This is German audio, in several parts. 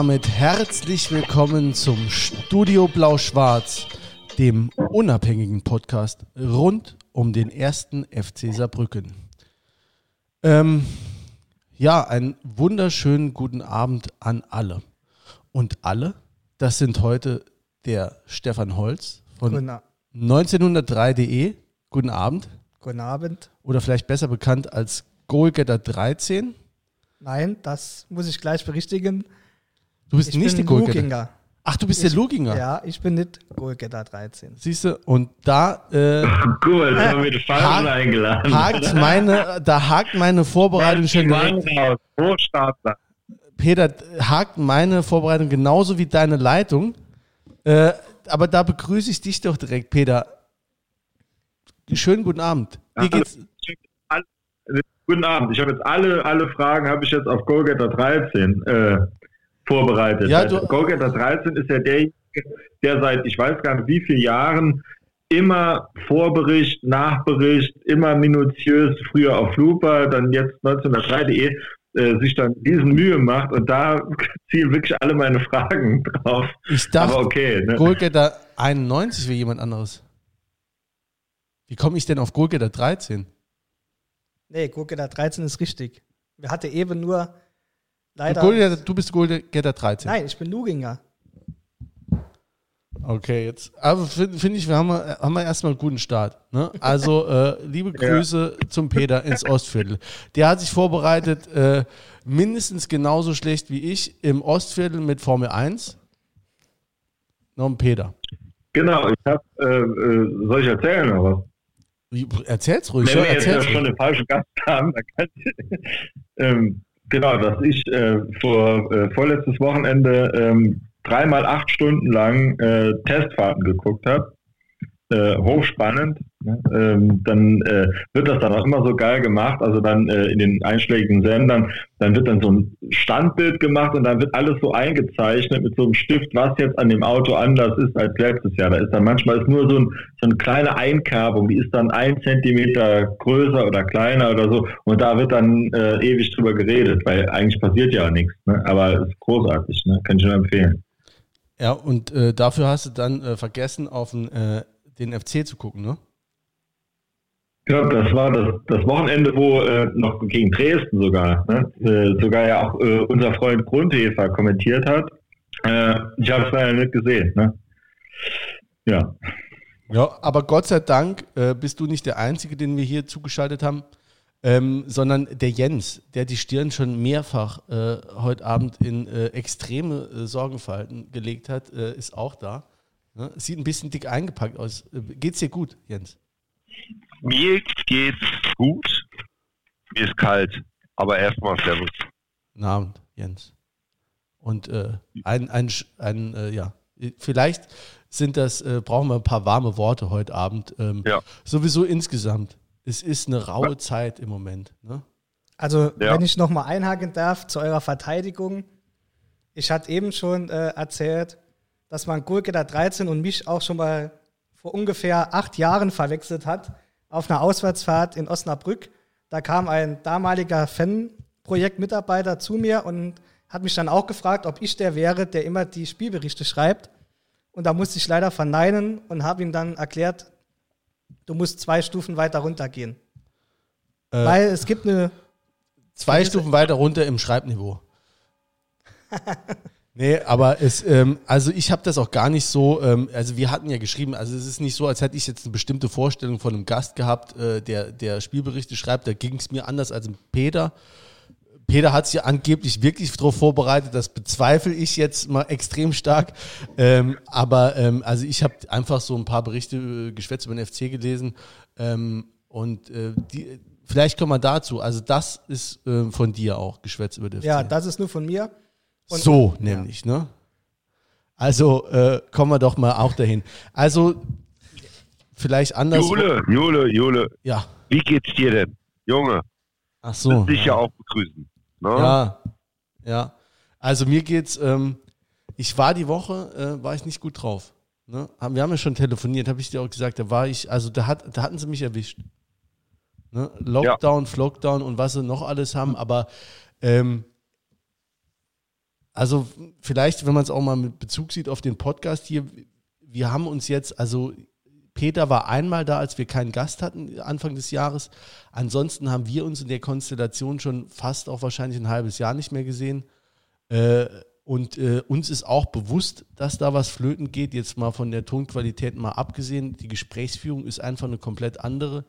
Damit herzlich willkommen zum Studio Blau-Schwarz, dem unabhängigen Podcast rund um den ersten FC Saarbrücken. Ähm, ja, einen wunderschönen guten Abend an alle. Und alle, das sind heute der Stefan Holz von Guten, A- 1903.de. Guten Abend. guten Abend. Oder vielleicht besser bekannt als Goalgetter 13. Nein, das muss ich gleich berichtigen. Du bist Ich nicht bin der. Luginger. Ach, du bist Ich- der Luginger. Ja, ich bin nicht Goalgetter 13. Siehst du? Und da äh, Cool, jetzt haben wir den Falschen Hakt- eingeladen. hakt meine, da hakt meine Vorbereitung schon direkt. Peter, hakt meine Vorbereitung genauso wie deine Leitung. Äh, aber da begrüße ich dich doch direkt, Peter. Schönen guten Abend. Wie geht's? Guten Abend. Ich habe jetzt alle, alle Fragen habe ich jetzt auf Goalgetter 13 äh, vorbereitet. Ja, Also du- Goalgetter 13 ist ja derjenige, der seit ich weiß gar nicht wie vielen Jahren immer Vorbericht, Nachbericht, immer minutiös, früher auf Looper, dann jetzt 1903.de, äh, sich dann diesen Mühe macht und da zielen wirklich alle meine Fragen drauf. Ich dachte, Aber okay, ne? Goalgetter 91 wäre jemand anderes. Wie komme ich denn auf Goalgetter 13? Nee, Goalgetter 13 ist richtig. Wir hatten eben nur leider. Goalgetter, du bist Goalgetter 13. Nein, ich bin Luginger. Okay, jetzt. Aber finde find ich, wir haben, haben wir erstmal einen guten Start. Ne? Also, äh, liebe Grüße zum Peter ins Ostviertel. Der hat sich vorbereitet, äh, mindestens genauso schlecht wie ich im Ostviertel mit Formel 1. Noch ein Peter. Genau, ich habe, äh, äh, soll ich erzählen? Wie- Erzähl's ruhig. Wenn ja, wir jetzt ja schon den falschen Gast haben, dann kann ich, ähm, genau, dass ich äh, vor äh, vorletztes Wochenende ähm, dreimal acht Stunden lang äh, Testfahrten geguckt habe. Äh, hochspannend. Ne? Ähm, dann äh, wird das dann auch immer so geil gemacht. Also dann äh, in den einschlägigen Sendern, dann wird dann so ein Standbild gemacht und dann wird alles so eingezeichnet mit so einem Stift, was jetzt an dem Auto anders ist als letztes Jahr. Da ist dann manchmal ist nur so, ein, so eine kleine Einkerbung, die ist dann ein Zentimeter größer oder kleiner oder so. Und da wird dann äh, ewig drüber geredet, weil eigentlich passiert ja auch nichts. Ne? Aber es ist großartig, ne? kann ich nur empfehlen. Ja, und äh, dafür hast du dann äh, vergessen, auf den, äh, den FC zu gucken, ne? Genau, das war das, das Wochenende, wo äh, noch gegen Dresden sogar, ne? äh, sogar ja auch äh, unser Freund Grundhefer kommentiert hat. Äh, ich habe es leider nicht gesehen. Ne? Ja, Ja, aber Gott sei Dank äh, bist du nicht der Einzige, den wir hier zugeschaltet haben, ähm, sondern der Jens, der die Stirn schon mehrfach äh, heute Abend in extreme Sorgenfalten gelegt hat, ist auch da. Ne? Sieht ein bisschen dick eingepackt aus. Geht's dir gut, Jens? Mir geht's gut. Mir ist kalt. Aber erstmal Servus. Guten Abend, Jens. Und äh, ein, ein, ein äh, ja, vielleicht sind das, äh, brauchen wir ein paar warme Worte heute Abend. Ähm, Ja. Sowieso insgesamt. Es ist eine raue Zeit im Moment. Ne? Also, Ja. wenn ich nochmal einhaken darf zu eurer Verteidigung. Ich hatte eben schon äh, erzählt, dass man Goalgetter 13 und mich auch schon mal vor ungefähr acht Jahren verwechselt hat auf einer Auswärtsfahrt in Osnabrück. Da kam ein damaliger Fanprojektmitarbeiter zu mir und hat mich dann auch gefragt, ob ich der wäre, der immer die Spielberichte schreibt. Und da musste ich leider verneinen und habe ihm dann erklärt, du musst zwei Stufen weiter runtergehen. Äh, Weil es gibt eine Zwei Stufen weiter runter im Schreibniveau. nee, aber es, ähm, also ich habe das auch gar nicht so, ähm, also wir hatten ja geschrieben, also es ist nicht so, als hätte ich jetzt eine bestimmte Vorstellung von einem Gast gehabt, äh, der, der Spielberichte schreibt, da ging es mir anders als im Peter. Peter hat sich ja angeblich wirklich darauf vorbereitet, das bezweifle ich jetzt mal extrem stark. Ähm, aber ähm, also ich habe einfach so ein paar Berichte äh, geschwätzt über den FC gelesen ähm, und äh, die, vielleicht kommen wir dazu. Also das ist äh, von dir auch geschwätzt über den FC. Ja, das ist nur von mir. Und- so nämlich, ne? Also äh, kommen wir doch mal auch dahin. Also vielleicht anders. Jule, Jule, Jule. Ja. Wie geht's dir denn? Junge, Ach so. dich ja auch begrüßen. Ne? Ja, ja. Also mir geht's, ähm, ich war die Woche, äh, war ich nicht gut drauf. Ne? Wir haben ja schon telefoniert, habe ich dir auch gesagt, da war ich, also da, hat, da hatten sie mich erwischt. Ne? Lockdown, Flockdown und was sie noch alles haben, aber ähm, Also vielleicht, wenn man es auch mal mit Bezug sieht auf den Podcast hier, wir haben uns jetzt, also Peter war einmal da, als wir keinen Gast hatten, Anfang des Jahres. Ansonsten haben wir uns in der Konstellation schon fast auch wahrscheinlich ein halbes Jahr nicht mehr gesehen. Äh, und äh, uns ist auch bewusst, dass da was flöten geht. Jetzt mal von der Tonqualität mal abgesehen. Die Gesprächsführung ist einfach eine komplett andere.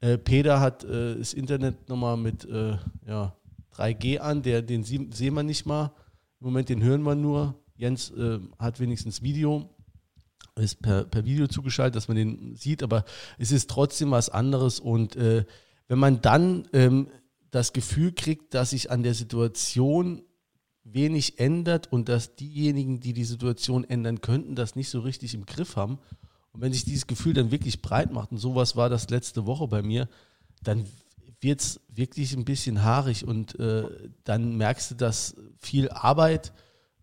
Äh, Peter hat äh, das Internet nochmal mit äh, ja, 3G an. Der, den sehen wir nicht mal. Im Moment den hören wir nur. Jens äh, hat wenigstens Video ist per, per Video zugeschaltet, dass man den sieht, aber es ist trotzdem was anderes. Und äh, wenn man dann ähm, das Gefühl kriegt, dass sich an der Situation wenig ändert und dass diejenigen, die die Situation ändern könnten, das nicht so richtig im Griff haben. Und wenn sich dieses Gefühl dann wirklich breit macht, und sowas war das letzte Woche bei mir, dann wird es wirklich ein bisschen haarig und äh, dann merkst du, dass viel Arbeit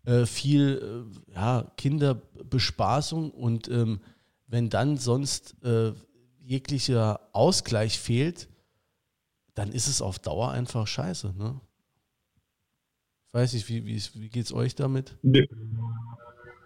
äh, viel äh, ja, Kinderbespaßung und ähm, wenn dann sonst äh, jeglicher Ausgleich fehlt, dann ist es auf Dauer einfach scheiße. Ne? Ich weiß nicht, wie, wie, wie geht es euch damit?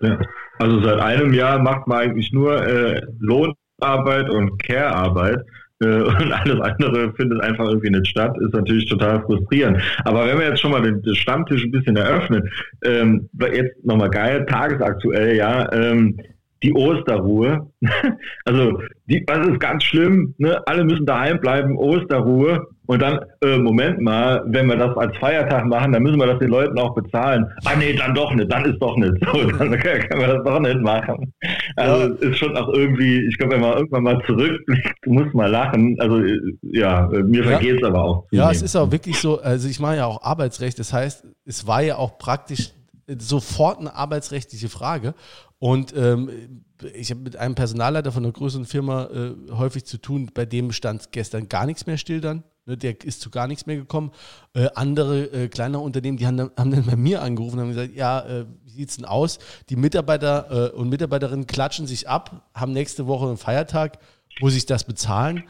Ja. Also seit einem Jahr macht man eigentlich nur äh, Lohnarbeit und Care-Arbeit und alles andere findet einfach irgendwie nicht statt, ist natürlich total frustrierend. Aber wenn wir jetzt schon mal den, den Stammtisch ein bisschen eröffnen, ähm, jetzt nochmal geil, tagesaktuell, ja, ähm, die Osterruhe. also, die, das ist ganz schlimm, ne? alle müssen daheim bleiben, Osterruhe. Und dann, äh, Moment mal, wenn wir das als Feiertag machen, dann müssen wir das den Leuten auch bezahlen. Ah nee, dann doch nicht, dann ist doch nicht so, dann können wir das doch nicht machen. Also ja. ist schon auch irgendwie, ich glaube, wenn man irgendwann mal zurückblickt, muss man lachen. Also ja, mir ja. vergeht es aber auch. Ja, es ist auch wirklich so, also ich mache ja auch Arbeitsrecht, das heißt, es war ja auch praktisch sofort eine arbeitsrechtliche Frage. Und ähm, ich habe mit einem Personalleiter von einer größeren Firma äh, häufig zu tun, bei dem stand gestern gar nichts mehr still dann. Ne, der ist zu gar nichts mehr gekommen. Äh, andere äh, kleinere Unternehmen, die haben dann, haben dann, bei mir angerufen und haben gesagt, ja, äh, wie sieht es denn aus? Die Mitarbeiter äh, und Mitarbeiterinnen klatschen sich ab, haben nächste Woche einen Feiertag, muss ich das bezahlen?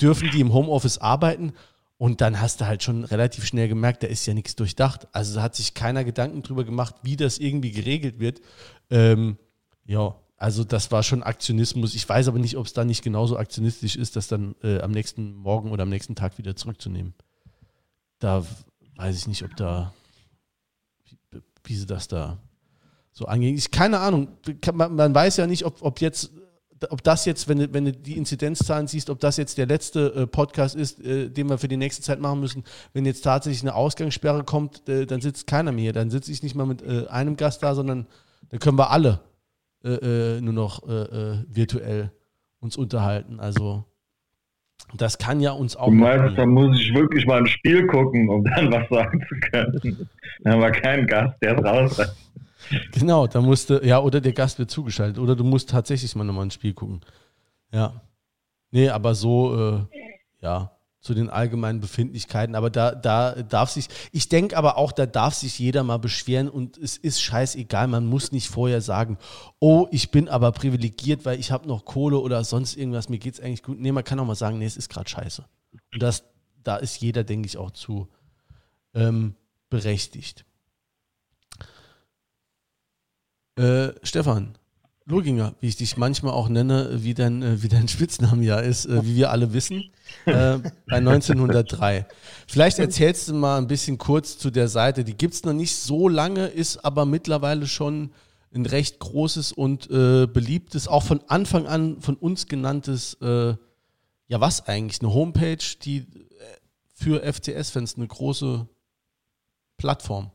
Dürfen die im Homeoffice arbeiten? Und dann hast du halt schon relativ schnell gemerkt, da ist ja nichts durchdacht. Also hat sich keiner Gedanken drüber gemacht, wie das irgendwie geregelt wird. Ähm, ja, also das war schon Aktionismus. Ich weiß aber nicht, ob es da nicht genauso aktionistisch ist, das dann äh, am nächsten Morgen oder am nächsten Tag wieder zurückzunehmen. Da weiß ich nicht, ob da, wie, wie sie das da so angehen. Ich, keine Ahnung. Man, man, weiß ja nicht, ob, ob jetzt, ob das jetzt, wenn du, wenn du die Inzidenzzahlen siehst, ob das jetzt der letzte äh, Podcast ist, äh, den wir für die nächste Zeit machen müssen. Wenn jetzt tatsächlich eine Ausgangssperre kommt, äh, dann sitzt keiner mehr. Dann sitze ich nicht mal mit äh, einem Gast da, sondern dann können wir alle äh, äh, nur noch äh, äh, virtuell uns unterhalten. Also das kann ja uns auch. Du meinst, da muss ich wirklich mal ein Spiel gucken, um dann was sagen zu können. Da haben wir keinen Gast, der raus. Genau, da musste, ja, oder der Gast wird zugeschaltet, oder du musst tatsächlich mal nochmal ein Spiel gucken. Ja. Nee, aber so, äh, ja zu den allgemeinen Befindlichkeiten. Aber da, da darf sich, ich denke aber auch, da darf sich jeder mal beschweren und es ist scheißegal. Man muss nicht vorher sagen, oh, ich bin aber privilegiert, weil ich habe noch Kohle oder sonst irgendwas, mir geht es eigentlich gut. Nee, man kann auch mal sagen, nee, es ist gerade scheiße. Und das, da ist jeder, denke ich, auch zu ähm, berechtigt. Äh, Stefan, Loginger, wie ich dich manchmal auch nenne, wie dein, äh, wie dein Spitzname ja ist, äh, wie wir alle wissen, äh, bei 1903. Vielleicht erzählst du mal ein bisschen kurz zu der Seite. Die gibt es noch nicht so lange, ist aber mittlerweile schon ein recht großes und äh, beliebtes, auch von Anfang an von uns genanntes, äh, ja was eigentlich, eine Homepage, die für FCS-Fans eine große Plattform.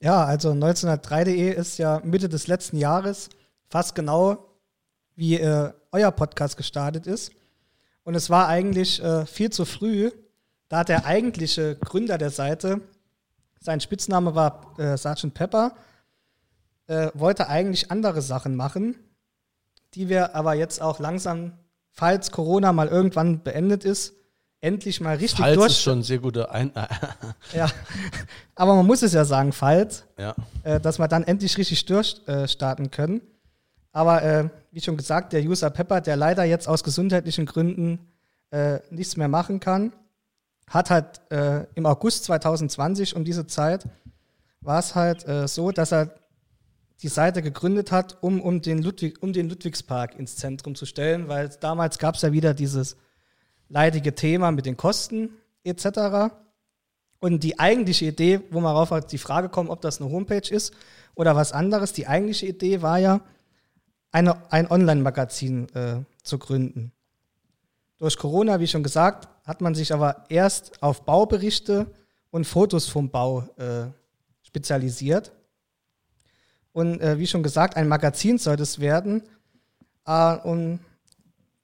Ja, also 1903.de ist ja Mitte des letzten Jahres fast genau wie äh, euer Podcast gestartet ist. Und es war eigentlich äh, viel zu früh, da der eigentliche Gründer der Seite, sein Spitzname war äh, Sergeant Pepper, äh, wollte eigentlich andere Sachen machen, die wir aber jetzt auch langsam, falls Corona mal irgendwann beendet ist, endlich mal richtig falls durch. ist schon sehr guter Ein Ja, aber man muss es ja sagen, falls, ja. Äh, dass wir dann endlich richtig durchstarten können. Aber äh, wie schon gesagt, der User Pepper, der leider jetzt aus gesundheitlichen Gründen äh, nichts mehr machen kann, hat halt äh, im August 2020 um diese Zeit war es halt äh, so, dass er die Seite gegründet hat, um, um, den Ludwig, um den Ludwigspark ins Zentrum zu stellen, weil damals gab es ja wieder dieses leidige Thema mit den Kosten etc. Und die eigentliche Idee, wo man darauf die Frage kommt, ob das eine Homepage ist oder was anderes, die eigentliche Idee war ja, eine, ein Online-Magazin äh, zu gründen. Durch Corona, wie schon gesagt, hat man sich aber erst auf Bauberichte und Fotos vom Bau äh, spezialisiert. Und äh, wie schon gesagt, ein Magazin soll es werden. Äh, und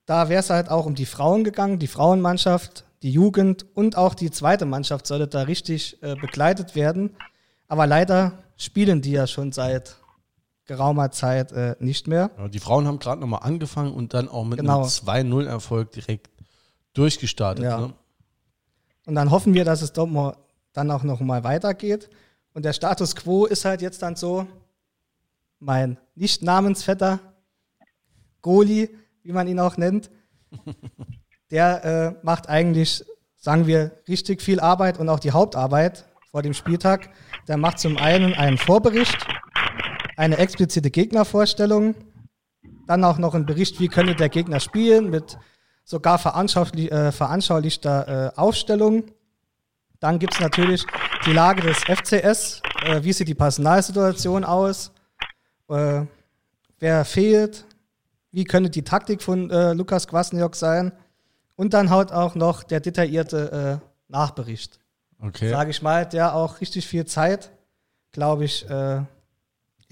da wäre es halt auch um die Frauen gegangen, die Frauenmannschaft, die Jugend und auch die zweite Mannschaft sollte da richtig äh, begleitet werden. Aber leider spielen die ja schon seit geraumer Zeit äh, nicht mehr. Ja, die Frauen haben gerade nochmal angefangen und dann auch mit genau. einem 2-0-Erfolg direkt durchgestartet. Ja. Ne? Und dann hoffen wir, dass es dann auch noch mal weitergeht. Und der Status quo ist halt jetzt dann so, mein Nicht-Namensvetter, Goli, wie man ihn auch nennt, der äh, macht eigentlich, sagen wir, richtig viel Arbeit und auch die Hauptarbeit vor dem Spieltag. Der macht zum einen einen Vorbericht, eine explizite Gegnervorstellung, dann auch noch einen Bericht, wie könnte der Gegner spielen, mit sogar veranschaulich, äh, veranschaulichter äh, Aufstellung. Dann gibt es natürlich die Lage des FCS, äh, wie sieht die Personalsituation aus, äh, wer fehlt, wie könnte die Taktik von äh, Lukas Kwasniok sein und dann haut auch noch der detaillierte äh, Nachbericht. Okay. Sage ich mal, der auch richtig viel Zeit, glaube ich,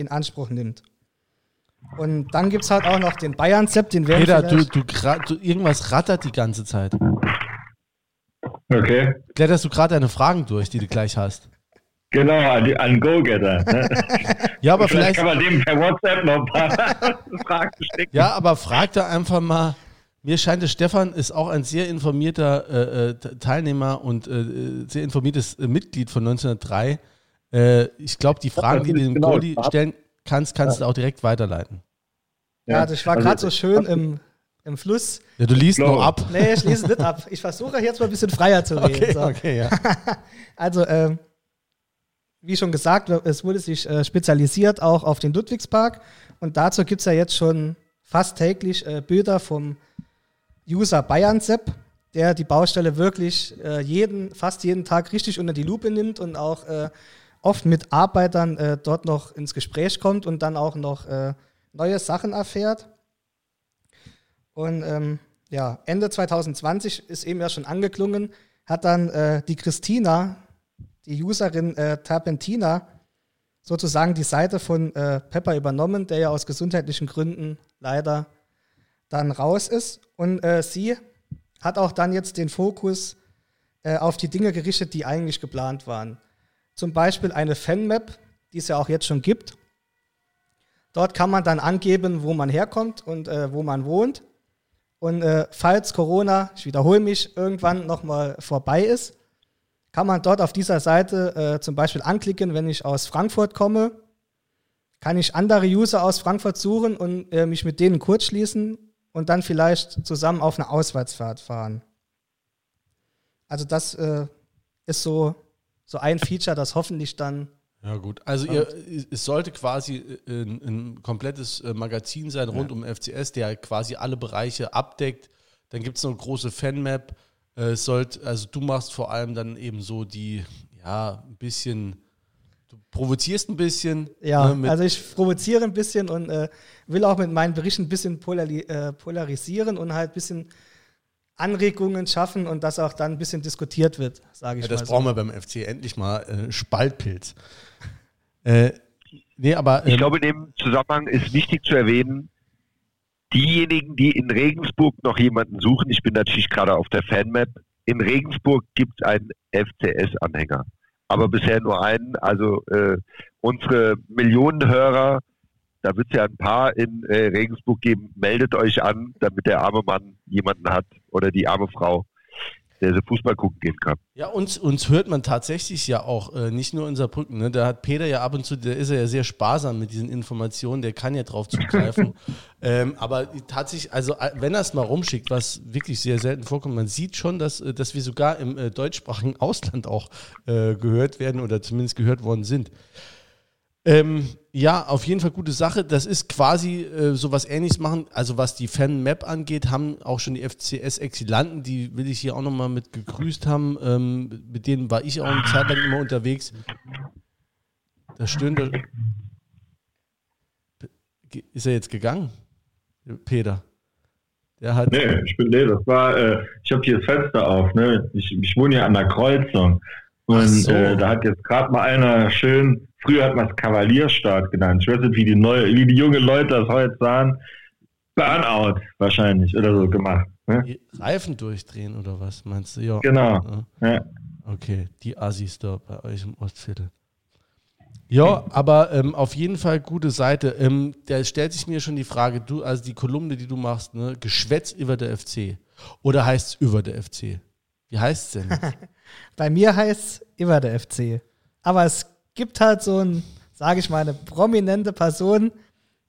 in Anspruch nimmt. Und dann gibt es halt auch noch den Bayern-Sepp, den werden Peter, du, du, du, irgendwas rattert die ganze Zeit. Okay. Kletterst du gerade deine Fragen durch, die du gleich hast? Genau, an, an Go-Getter. Ne? ja, aber vielleicht, vielleicht, kann man dem per WhatsApp noch ein paar Fragen stecken. Ja, aber frag da einfach mal. Mir scheint es, Stefan ist auch ein sehr informierter äh, äh Teilnehmer und äh, sehr informiertes äh, Mitglied von 1903. Äh, ich glaube, die Fragen, die du dem genau Goli stellen kannst, kannst ja. du auch direkt weiterleiten. Ja, das war gerade also, so schön im, im Fluss. Ja, du liest nur ab. Nee, ich lese nicht ab. Ich versuche jetzt mal ein bisschen freier zu reden. Okay, so. okay, ja. also, ähm, wie schon gesagt, es wurde sich äh, spezialisiert auch auf den Ludwigspark. Und dazu gibt es ja jetzt schon fast täglich äh, Bilder vom User Bayern Sepp, der die Baustelle wirklich äh, jeden, fast jeden Tag richtig unter die Lupe nimmt und auch äh, oft mit Arbeitern äh, dort noch ins Gespräch kommt und dann auch noch äh, neue Sachen erfährt. Und ähm, ja, Ende 2020 ist eben ja schon angeklungen, hat dann äh, die Christina, die Userin äh, Terpentina, sozusagen die Seite von äh, Pepper übernommen, der ja aus gesundheitlichen Gründen leider dann raus ist. Und äh, sie hat auch dann jetzt den Fokus äh, auf die Dinge gerichtet, die eigentlich geplant waren zum Beispiel eine Fanmap, die es ja auch jetzt schon gibt. Dort kann man dann angeben, wo man herkommt und äh, wo man wohnt. Und äh, falls Corona, ich wiederhole mich, irgendwann nochmal vorbei ist, kann man dort auf dieser Seite äh, zum Beispiel anklicken, wenn ich aus Frankfurt komme, kann ich andere User aus Frankfurt suchen und äh, mich mit denen kurzschließen und dann vielleicht zusammen auf eine Auswärtsfahrt fahren. Also das äh, ist so so ein Feature, das hoffentlich dann. Ja, gut. Also, ihr, es sollte quasi ein, ein komplettes äh, Magazin sein rund ja. um FCS, der quasi alle Bereiche abdeckt. Dann gibt es noch eine große Fanmap. Äh, sollt, also, du machst vor allem dann eben so die, ja, ein bisschen. Du provozierst ein bisschen. Ja, ne, also ich provoziere ein bisschen und äh, will auch mit meinen Berichten ein bisschen polari äh, polarisieren und halt ein bisschen Anregungen schaffen und das auch dann ein bisschen diskutiert wird, sage ich ja, das mal. Das brauchen wir beim FC endlich mal äh, Spaltpilz. äh, nee, aber, ähm, ich glaube, in dem Zusammenhang ist wichtig zu erwähnen, diejenigen, die in Regensburg noch jemanden suchen, ich bin natürlich gerade auf der Fanmap, in Regensburg gibt es einen FCS-Anhänger. Aber bisher nur einen. Also äh, unsere Millionen Hörer da wird es ja ein paar in äh, Regensburg geben. Meldet euch an, damit der arme Mann jemanden hat oder die arme Frau. der sie Fußball gucken gehen kann. Ja, uns, uns hört man tatsächlich ja auch, äh, nicht nur in Saarbrücken. Ne? Da hat Peter ja ab und zu, der ist ja sehr sparsam mit diesen Informationen, der kann ja drauf zugreifen. ähm, aber tatsächlich, also äh, wenn er es mal rumschickt, was wirklich sehr selten vorkommt, man sieht schon, dass, äh, dass wir sogar im äh, deutschsprachigen Ausland auch äh, gehört werden oder zumindest gehört worden sind. Ähm, ja, auf jeden Fall gute Sache. Das ist quasi äh, so was ähnliches machen. Also was die Fan-Map angeht, haben auch schon die FCS-Exilanten, die will ich hier auch nochmal mit gegrüßt haben. Ähm, mit denen war ich auch eine Zeit lang immer unterwegs. Da stöhnt der. Ist er jetzt gegangen? Peter. Der hat. Nee, ich bin, nee, das war, äh, ich habe hier das Fenster auf, ne? Ich, ich wohne hier an der Kreuzung. Und so. äh, da hat jetzt gerade mal einer schön Früher hat man es Kavalierstart genannt. Ich weiß nicht, wie die, neue, wie die jungen Leute das heute sagen. Burnout wahrscheinlich oder so gemacht. Ne? Reifen durchdrehen oder was meinst du? Ja. Genau. Ja. Okay, die Assis da bei euch im Ostviertel. Ja, aber ähm, auf jeden Fall gute Seite. Ähm, da stellt sich mir schon die Frage, du, also die Kolumne, die du machst, ne, Geschwätz über der FC. Oder heißt es über der FC? Wie heißt es denn? bei mir heißt es über der FC. Aber es gibt halt so ein, sage ich mal, eine prominente Person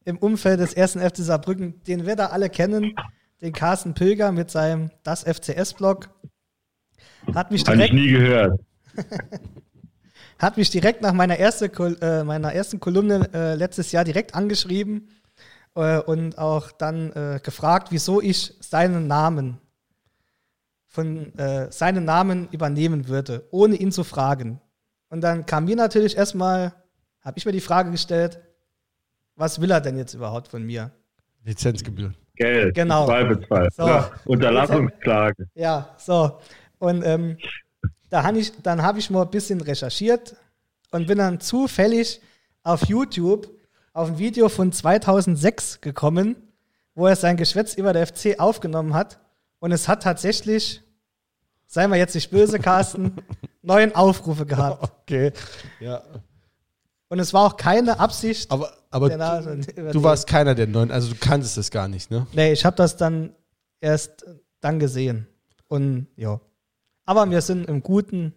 im Umfeld des ersten FC Saarbrücken, den wir da alle kennen, den Carsten Pilger mit seinem Das FCS-Blog. Hat mich direkt. Hab ich nie gehört. hat mich direkt nach meiner, erste, äh, meiner ersten Kolumne äh, letztes Jahr direkt angeschrieben äh, und auch dann äh, gefragt, wieso ich seinen Namen von äh, seinen Namen übernehmen würde, ohne ihn zu fragen. Und dann kam mir natürlich erstmal, habe ich mir die Frage gestellt, was will er denn jetzt überhaupt von mir? Lizenzgebühren. Geld. Genau. Zweifelsfall. So. Ja, Unterlassungsklage. Ja, so. Und ähm, da hab ich, dann habe ich mal ein bisschen recherchiert und bin dann zufällig auf YouTube auf ein Video von 2006 gekommen, wo er sein Geschwätz über der FC aufgenommen hat. Und es hat tatsächlich, seien wir jetzt nicht böse, Carsten, neun Aufrufe gehabt. Okay. Ja. Und es war auch keine Absicht. Aber, aber du, du, warst keiner der neun, also du kanntest das gar nicht, ne? Nee, ich habe das dann erst dann gesehen. Und ja. Aber wir sind im Guten.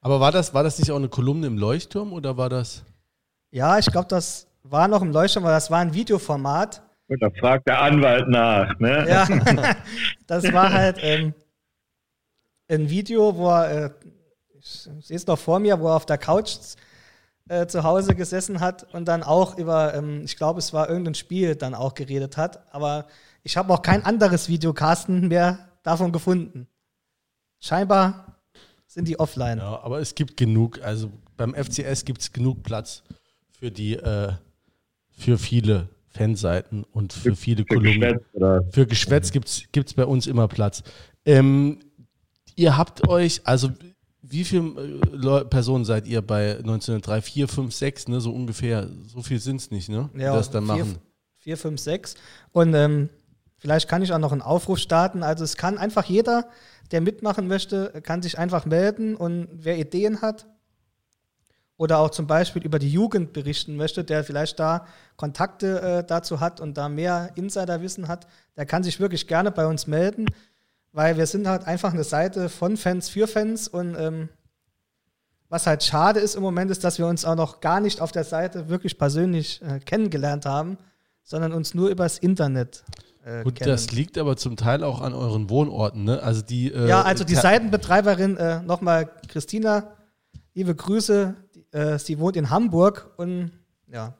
Aber war das, war das nicht auch eine Kolumne im Leuchtturm oder war das? Ja, ich glaube, das war noch im Leuchtturm, weil das war ein Videoformat. Und da fragt der Anwalt nach, ne? Ja, das war halt ähm, ein Video, wo er, äh, ich sehe es noch vor mir, wo er auf der Couch äh, zu Hause gesessen hat und dann auch über, ähm, ich glaube, es war irgendein Spiel, dann auch geredet hat. Aber ich habe auch kein anderes Video, Carsten, mehr davon gefunden. Scheinbar sind die offline. Ja, aber es gibt genug, also beim FCS gibt es genug Platz für die, äh, für viele Fanseiten und für, für viele für Kolumnen. Geschwätz, für Geschwätz gibt es bei uns immer Platz. Ähm, ihr habt euch, also wie viele äh, Personen seid ihr bei 1903? Vier, fünf, sechs, ne? So ungefähr. So viel sind es nicht, ne? Ja, das dann machen. Vier, fünf, sechs. Und ähm, vielleicht kann ich auch noch einen Aufruf starten. Also es kann einfach jeder, der mitmachen möchte, kann sich einfach melden und wer Ideen hat oder auch zum Beispiel über die Jugend berichten möchte, der vielleicht da Kontakte äh, dazu hat und da mehr Insiderwissen hat, der kann sich wirklich gerne bei uns melden weil wir sind halt einfach eine Seite von Fans für Fans und ähm, was halt schade ist im Moment ist, dass wir uns auch noch gar nicht auf der Seite wirklich persönlich äh, kennengelernt haben, sondern uns nur übers Internet äh, Gut, kennen. das liegt aber zum Teil auch an euren Wohnorten, ne? Also die äh, Ja, also die Seitenbetreiberin äh, nochmal Christina, liebe Grüße, die, äh, sie wohnt in Hamburg und ja.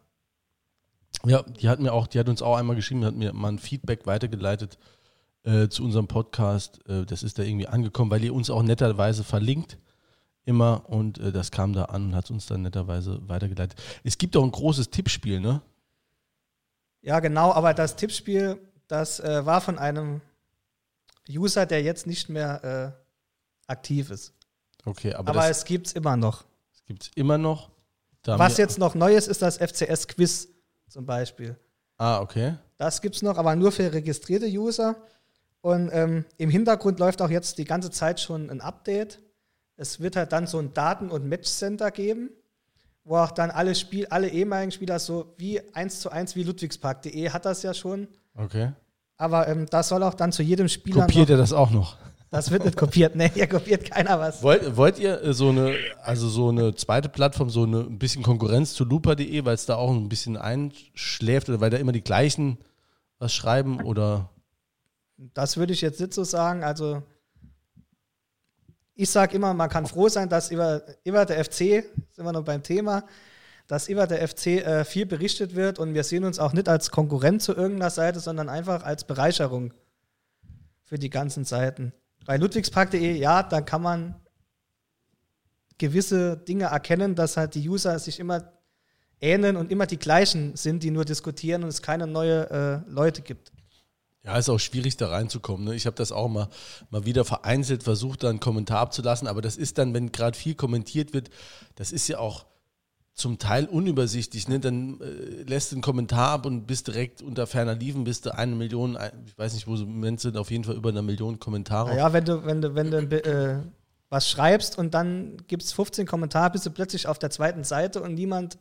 Ja, die hat mir auch, die hat uns auch einmal geschrieben, hat mir mal ein Feedback weitergeleitet äh, zu unserem Podcast. Äh, das ist da irgendwie angekommen, weil ihr uns auch netterweise verlinkt immer und äh, das kam da an und hat uns dann netterweise weitergeleitet. Es gibt auch ein großes Tippspiel, ne? Ja, genau, aber das Tippspiel, das äh, war von einem User, der jetzt nicht mehr äh, aktiv ist. Okay, aber, aber es gibt es immer noch. Es gibt es immer noch. Was jetzt noch neu ist, ist das FCS-Quiz zum Beispiel. Ah, okay. Das gibt es noch, aber nur für registrierte User. Und ähm, im Hintergrund läuft auch jetzt die ganze Zeit schon ein Update. Es wird halt dann so ein Daten- und Matchcenter geben, wo auch dann alle Spiel, alle ehemaligen Spieler so wie eins zu eins wie Ludwigspark.de hat das ja schon. Okay. Aber ähm, das soll auch dann zu jedem Spieler. Kopiert er das auch noch? Das wird nicht kopiert. Nee, hier kopiert keiner was. Wollt, wollt ihr äh, so eine, also so eine zweite Plattform, so eine ein bisschen Konkurrenz zu Lupa.de, weil es da auch ein bisschen einschläft oder weil da immer die gleichen was schreiben oder? Das würde ich jetzt nicht so sagen. Also ich sage immer, man kann froh sein, dass über, über der FC, sind wir noch beim Thema, dass über der FC äh, viel berichtet wird und wir sehen uns auch nicht als Konkurrent zu irgendeiner Seite, sondern einfach als Bereicherung für die ganzen Seiten. Bei ludwigspark.de, ja, da kann man gewisse Dinge erkennen, dass halt die User sich immer ähneln und immer die gleichen sind, die nur diskutieren und es keine neue äh, Leute gibt. Ja, ist auch schwierig da reinzukommen. Ne? Ich habe das auch mal, mal wieder vereinzelt versucht, da einen Kommentar abzulassen, aber das ist dann, wenn gerade viel kommentiert wird, das ist ja auch zum Teil unübersichtlich. Ne? Dann äh, lässt du einen Kommentar ab und bist direkt unter ferner Liefen, bist du eine Million, ich weiß nicht, wo sie im Moment sind, auf jeden Fall über eine Million Kommentare. Ja, wenn du, wenn du, wenn du äh, was schreibst und dann gibt es 15 Kommentare, bist du plötzlich auf der zweiten Seite und niemand,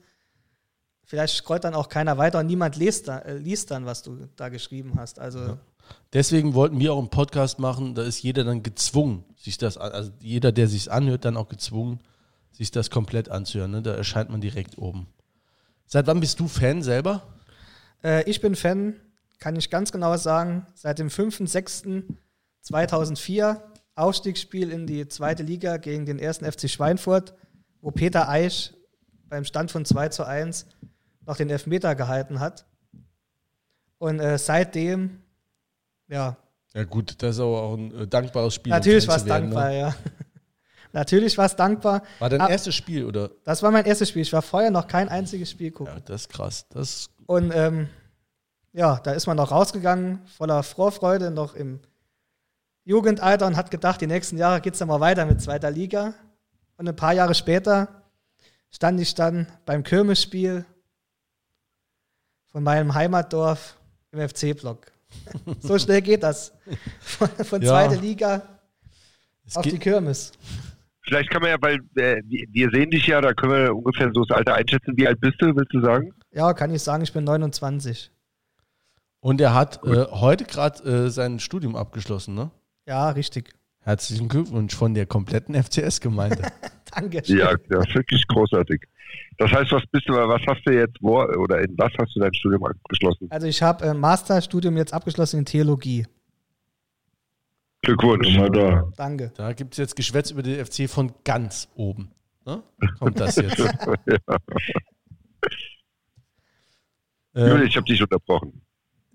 vielleicht scrollt dann auch keiner weiter und niemand liest, da, äh, liest dann, was du da geschrieben hast. Also ja. Deswegen wollten wir auch einen Podcast machen, da ist jeder dann gezwungen, sich das, also jeder, der sich anhört, dann auch gezwungen, sich das komplett anzuhören. Ne? Da erscheint man direkt oben. Seit wann bist du Fan selber? Äh, ich bin Fan, kann ich ganz genau sagen, seit dem 5.6.2004, Aufstiegsspiel in die zweite Liga gegen den ersten FC Schweinfurt, wo Peter Eisch beim Stand von 2 zu 1 noch den Elfmeter gehalten hat. Und äh, seitdem, ja. Ja, gut, das ist aber auch ein äh, dankbares Spiel. Natürlich um war es dankbar, ne? ja. Natürlich war es dankbar. War dein erstes Spiel, oder? Das war mein erstes Spiel. Ich war vorher noch kein einziges Spiel gucken. Ja, das ist krass. Das und ähm, ja, da ist man noch rausgegangen, voller Vorfreude, noch im Jugendalter und hat gedacht, die nächsten Jahre geht es dann mal weiter mit zweiter Liga. Und ein paar Jahre später stand ich dann beim Kirmesspiel von meinem Heimatdorf im FC-Block. so schnell geht das. Von, von ja. zweiter Liga es auf die Kirmes. Vielleicht kann man ja, weil äh, wir sehen dich ja, da können wir ungefähr so das Alter einschätzen. Wie alt bist du, willst du sagen? Ja, kann ich sagen, ich bin 29. Und er hat äh, heute gerade äh, sein Studium abgeschlossen, ne? Ja, richtig. Herzlichen Glückwunsch von der kompletten FCS-Gemeinde. Danke. Ja, ja, wirklich großartig. Das heißt, was bist du, was hast du jetzt wo, oder in was hast du dein Studium abgeschlossen? Also ich habe ein äh, Masterstudium jetzt abgeschlossen in Theologie. Glückwunsch. Mal da. Danke. Da gibt es jetzt Geschwätz über den FC von ganz oben. Ne? Kommt das jetzt? ja. ähm, ich habe dich unterbrochen.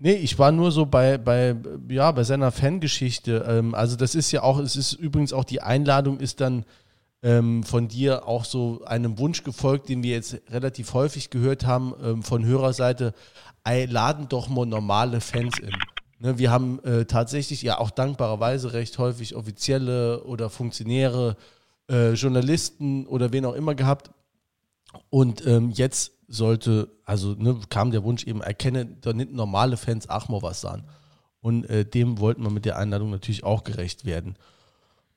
Nee, ich war nur so bei, bei, ja, bei seiner Fangeschichte. Ähm, also das ist ja auch, es ist übrigens auch die Einladung ist dann ähm, von dir auch so einem Wunsch gefolgt, den wir jetzt relativ häufig gehört haben ähm, von Hörerseite, ey, laden doch mal normale Fans in. Ne, wir haben äh, tatsächlich ja auch dankbarerweise recht häufig offizielle oder Funktionäre, äh, Journalisten oder wen auch immer gehabt. Und ähm, jetzt sollte, also ne, kam der Wunsch eben, erkenne doch nicht normale Fans auch mal was sagen. Und äh, dem wollten wir mit der Einladung natürlich auch gerecht werden.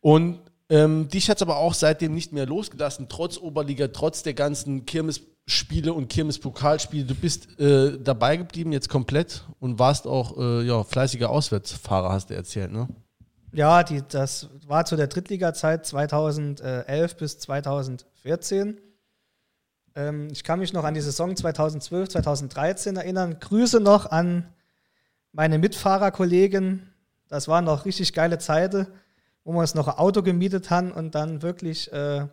Und ähm, dich hat es aber auch seitdem nicht mehr losgelassen, trotz Oberliga, trotz der ganzen Kirmes Spiele und Kirmes-Pokalspiele. Du bist äh, dabei geblieben jetzt komplett und warst auch äh, ja, fleißiger Auswärtsfahrer, hast du erzählt, ne? Ja, die, das war zu der Drittliga-Zeit 2011 bis 2014. Ähm, ich kann mich noch an die Saison 2012, 2013 erinnern. Grüße noch an meine Mitfahrerkollegen. Das waren noch richtig geile Zeiten, wo wir uns noch ein Auto gemietet haben und dann wirklich äh,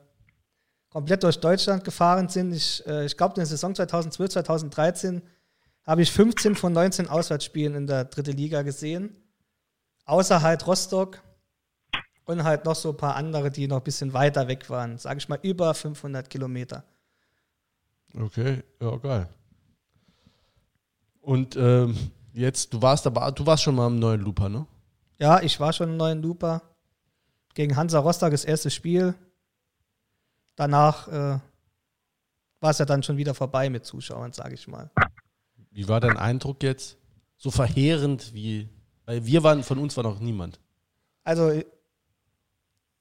komplett durch Deutschland gefahren sind. Ich, äh, ich glaube, in der Saison 2012, 2013 habe ich 15 von 19 Auswärtsspielen in der dritten Liga gesehen. Außer halt Rostock und halt noch so ein paar andere, die noch ein bisschen weiter weg waren. Sage ich mal über 500 Kilometer. Okay, ja, geil. Und ähm, jetzt, du warst aber, du warst schon mal im neuen Looper, ne? Ja, ich war schon im neuen Looper. Gegen Hansa Rostock das erste Spiel danach äh, war es ja dann schon wieder vorbei mit Zuschauern, sage ich mal. Wie war dein Eindruck jetzt? So verheerend wie, weil wir waren, von uns war noch niemand. Also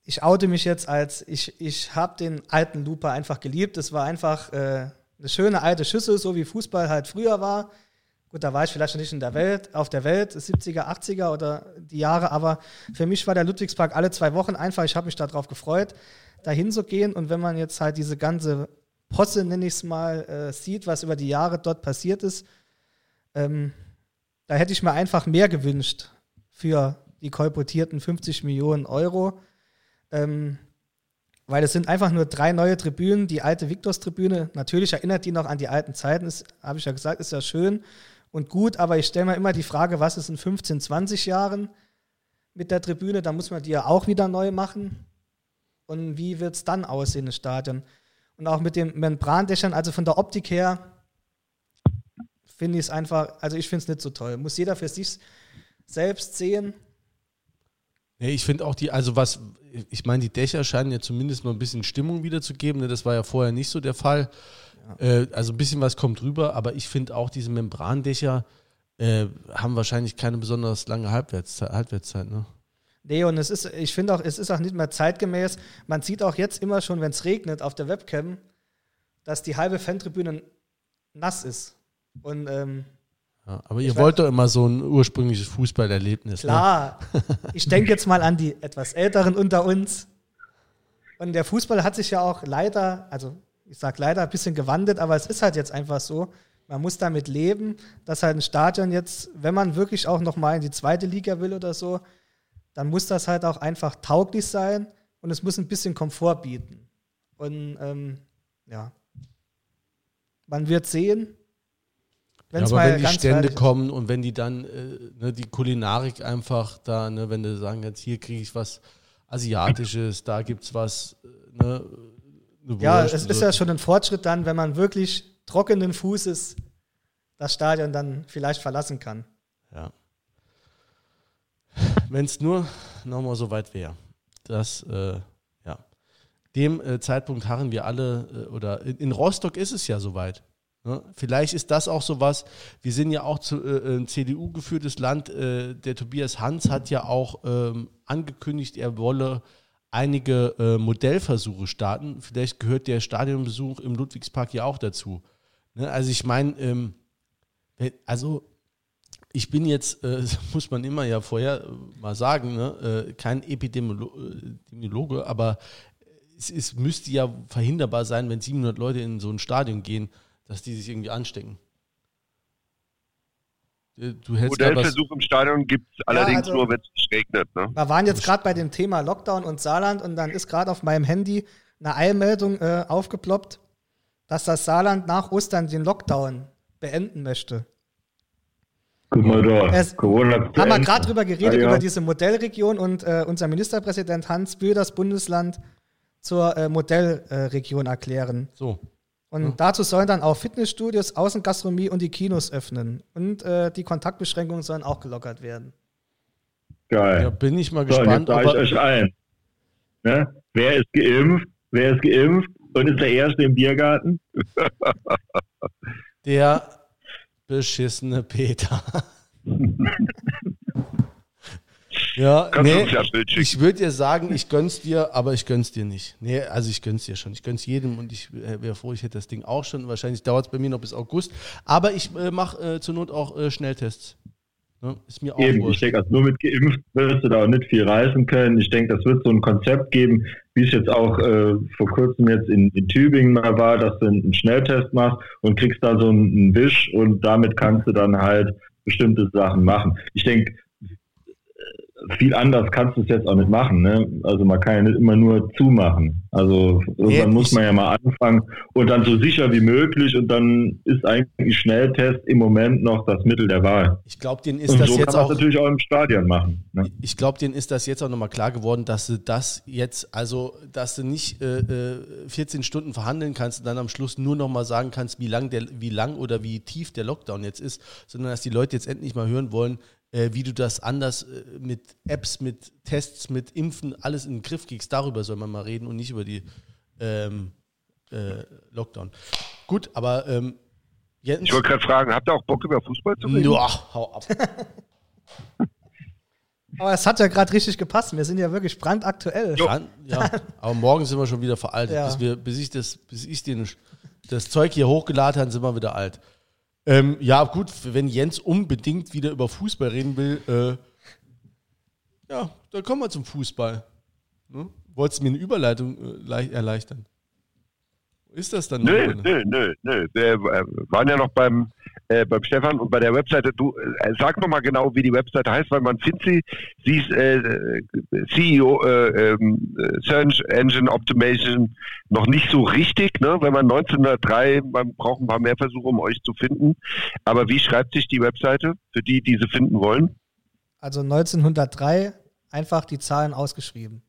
ich oute mich jetzt als, ich, ich habe den alten Looper einfach geliebt. Es war einfach äh, eine schöne alte Schüssel, so wie Fußball halt früher war. Gut, da war ich vielleicht noch nicht in der Welt, auf der Welt, 70er, 80er oder die Jahre, aber für mich war der Ludwigspark alle zwei Wochen einfach, ich habe mich darauf gefreut, dahin zu gehen. Und wenn man jetzt halt diese ganze Posse, nenne ich es mal, äh, sieht, was über die Jahre dort passiert ist, ähm, da hätte ich mir einfach mehr gewünscht für die kolportierten 50 Millionen Euro. Ähm, weil es sind einfach nur drei neue Tribünen. Die alte Victors-Tribüne, natürlich erinnert die noch an die alten Zeiten, habe ich ja gesagt, ist ja schön und gut, aber ich stelle mir immer die Frage, was ist in 15, 20 Jahren mit der Tribüne? Da muss man die ja auch wieder neu machen. Und wie wird es dann aussehen, das Stadion? Und auch mit den Membrandächern, also von der Optik her, finde ich es einfach, also ich finde es nicht so toll. Muss jeder für sich selbst sehen. Nee, ich finde auch die, also was, ich meine, die Dächer scheinen ja zumindest mal ein bisschen Stimmung wiederzugeben. Ne? Das war ja vorher nicht so der Fall. Äh, also ein bisschen was kommt rüber, aber ich finde auch diese Membrandächer äh, haben wahrscheinlich keine besonders lange Halbwertszeit. Halbwertszeit ne? Nee, und es ist, ich finde auch, es ist auch nicht mehr zeitgemäß. Man sieht auch jetzt immer schon, wenn es regnet auf der Webcam, dass die halbe Fantribüne nass ist. Und ähm, ja, aber ihr wollt doch immer so ein ursprüngliches Fußballerlebnis. Ne? Klar. Ne? ich denke jetzt mal an die etwas Älteren unter uns. Und der Fußball hat sich ja auch leider, also ich sage leider ein bisschen gewandelt, aber es ist halt jetzt einfach so. Man muss damit leben, dass halt ein Stadion jetzt, wenn man wirklich auch nochmal in die zweite Liga will oder so, dann muss das halt auch einfach tauglich sein und es muss ein bisschen Komfort bieten. Und ähm, ja, man wird sehen. Ja, aber wenn die Stände kommen und wenn die dann äh, ne, die Kulinarik einfach da, ne, wenn du sagen jetzt hier kriege ich was Asiatisches, da gibt es was, äh, ne, ja, es ist ja schon ein Fortschritt dann, wenn man wirklich trockenen Fußes das Stadion dann vielleicht verlassen kann. Ja. Wenn es nur nochmal so weit wäre. Das, äh, ja. Dem äh, Zeitpunkt harren wir alle, äh, oder in, in, Rostock ist es ja soweit. Ne? Vielleicht ist das auch so was. Wir sind ja auch zu, äh, ein CDU-geführtes Land. Äh, der Tobias Hans hat ja auch ähm, angekündigt, er wolle einige äh, Modellversuche starten. Vielleicht gehört der Stadionbesuch im Ludwigspark ja auch dazu. Ne? Also ich meine, ähm, also ich bin jetzt, äh, muss man immer ja vorher äh, mal sagen, ne? äh, kein Epidemiolo Epidemiologe, aber es, es müsste ja verhinderbar sein, wenn 700 Leute in so ein Stadion gehen, dass die sich irgendwie anstecken. Äh, Modellversuch im Stadion gibt es allerdings also, nur, wenn es nicht regnet. Ne? Wir waren jetzt gerade bei dem Thema Lockdown und Saarland und dann ist gerade auf meinem Handy eine Eilmeldung äh, aufgeploppt, dass das Saarland nach Ostern den Lockdown beenden möchte. Guck mal da. Es, Corona haben wir gerade drüber geredet, ah, ja. über diese Modellregion und äh, unser Ministerpräsident Hans Böhl das Bundesland zur äh, Modellregion erklären. So. Und ja. dazu sollen dann auch Fitnessstudios, Außengastronomie und die Kinos öffnen. Und äh, die Kontaktbeschränkungen sollen auch gelockert werden. Geil. Ja, bin ich mal gespannt. So, jetzt ich euch ein. Ne? Wer ist geimpft? Wer ist geimpft und ist der Erste im Biergarten? der beschissene Peter. Ja, nee, ich würde dir sagen, ich gönn's dir, aber ich gönn's dir nicht. Nee, also ich gönn's dir schon. Ich gönn's jedem und ich äh, wäre froh, ich hätte das Ding auch schon. Wahrscheinlich dauert es bei mir noch bis August. Aber ich äh, mache äh, zur Not auch äh, Schnelltests. Ne? Ist mir auch Eben, ich denke, also nur mit geimpft wirst du da auch nicht viel reisen können. Ich denke, das wird so ein Konzept geben, wie es jetzt auch äh, vor kurzem jetzt in, in, Tübingen mal war, dass du einen Schnelltest machst und kriegst da so einen, einen Wisch und damit kannst du dann halt bestimmte Sachen machen. Ich denke, viel anders kannst du es jetzt auch nicht machen. Ne? Also man kann ja nicht immer nur zumachen. Also irgendwann ja, muss man ja mal anfangen und dann so sicher wie möglich und dann ist eigentlich Schnelltest im Moment noch das Mittel der Wahl. Ich glaube, denen ist und das so jetzt auch natürlich auch im Stadion machen. Ne? Ich glaube, denen ist das jetzt auch nochmal klar geworden, dass du das jetzt, also dass du nicht äh, 14 äh, Stunden verhandeln kannst und dann am Schluss nur nochmal sagen kannst, wie lang der, wie lang oder wie tief der Lockdown jetzt ist, sondern dass die Leute jetzt endlich mal hören wollen, äh, wie du das anders äh, mit Apps, mit Tests, mit Impfen, alles in den Griff kriegst. Darüber soll man mal reden und nicht über die ähm, äh, Lockdown. Gut, aber ähm, Jens, Ich wollte gerade fragen, habt ihr auch Bock über Fußball zu reden? Ja, hau ab. aber es hat ja gerade richtig gepasst. Wir sind ja wirklich brandaktuell. Brand, ja, aber morgen sind wir schon wieder veraltet. Ja. Bis, wir, bis ich, das, bis ich den, das Zeug hier hochgeladen habe, sind wir wieder alt. Ähm, ja, gut, wenn Jens unbedingt wieder über Fußball reden will, äh, ja, dann kommen wir zum Fußball. Ne? Wolltest du mir eine Überleitung äh, erleichtern? Ist das dann? Nö, nö, nö, nö. Wir äh, waren ja noch beim, äh, beim Stefan und bei der Webseite. Du äh, sag noch mal genau, wie die Webseite heißt, weil man findet sie. Sie ist äh, CEO äh, ähm, Search Engine Optimization noch nicht so richtig. Ne? Wenn man 1903, man braucht ein paar mehr Versuche, um euch zu finden. Aber wie schreibt sich die Webseite für die, die sie finden wollen? Also 1903 einfach die Zahlen ausgeschrieben.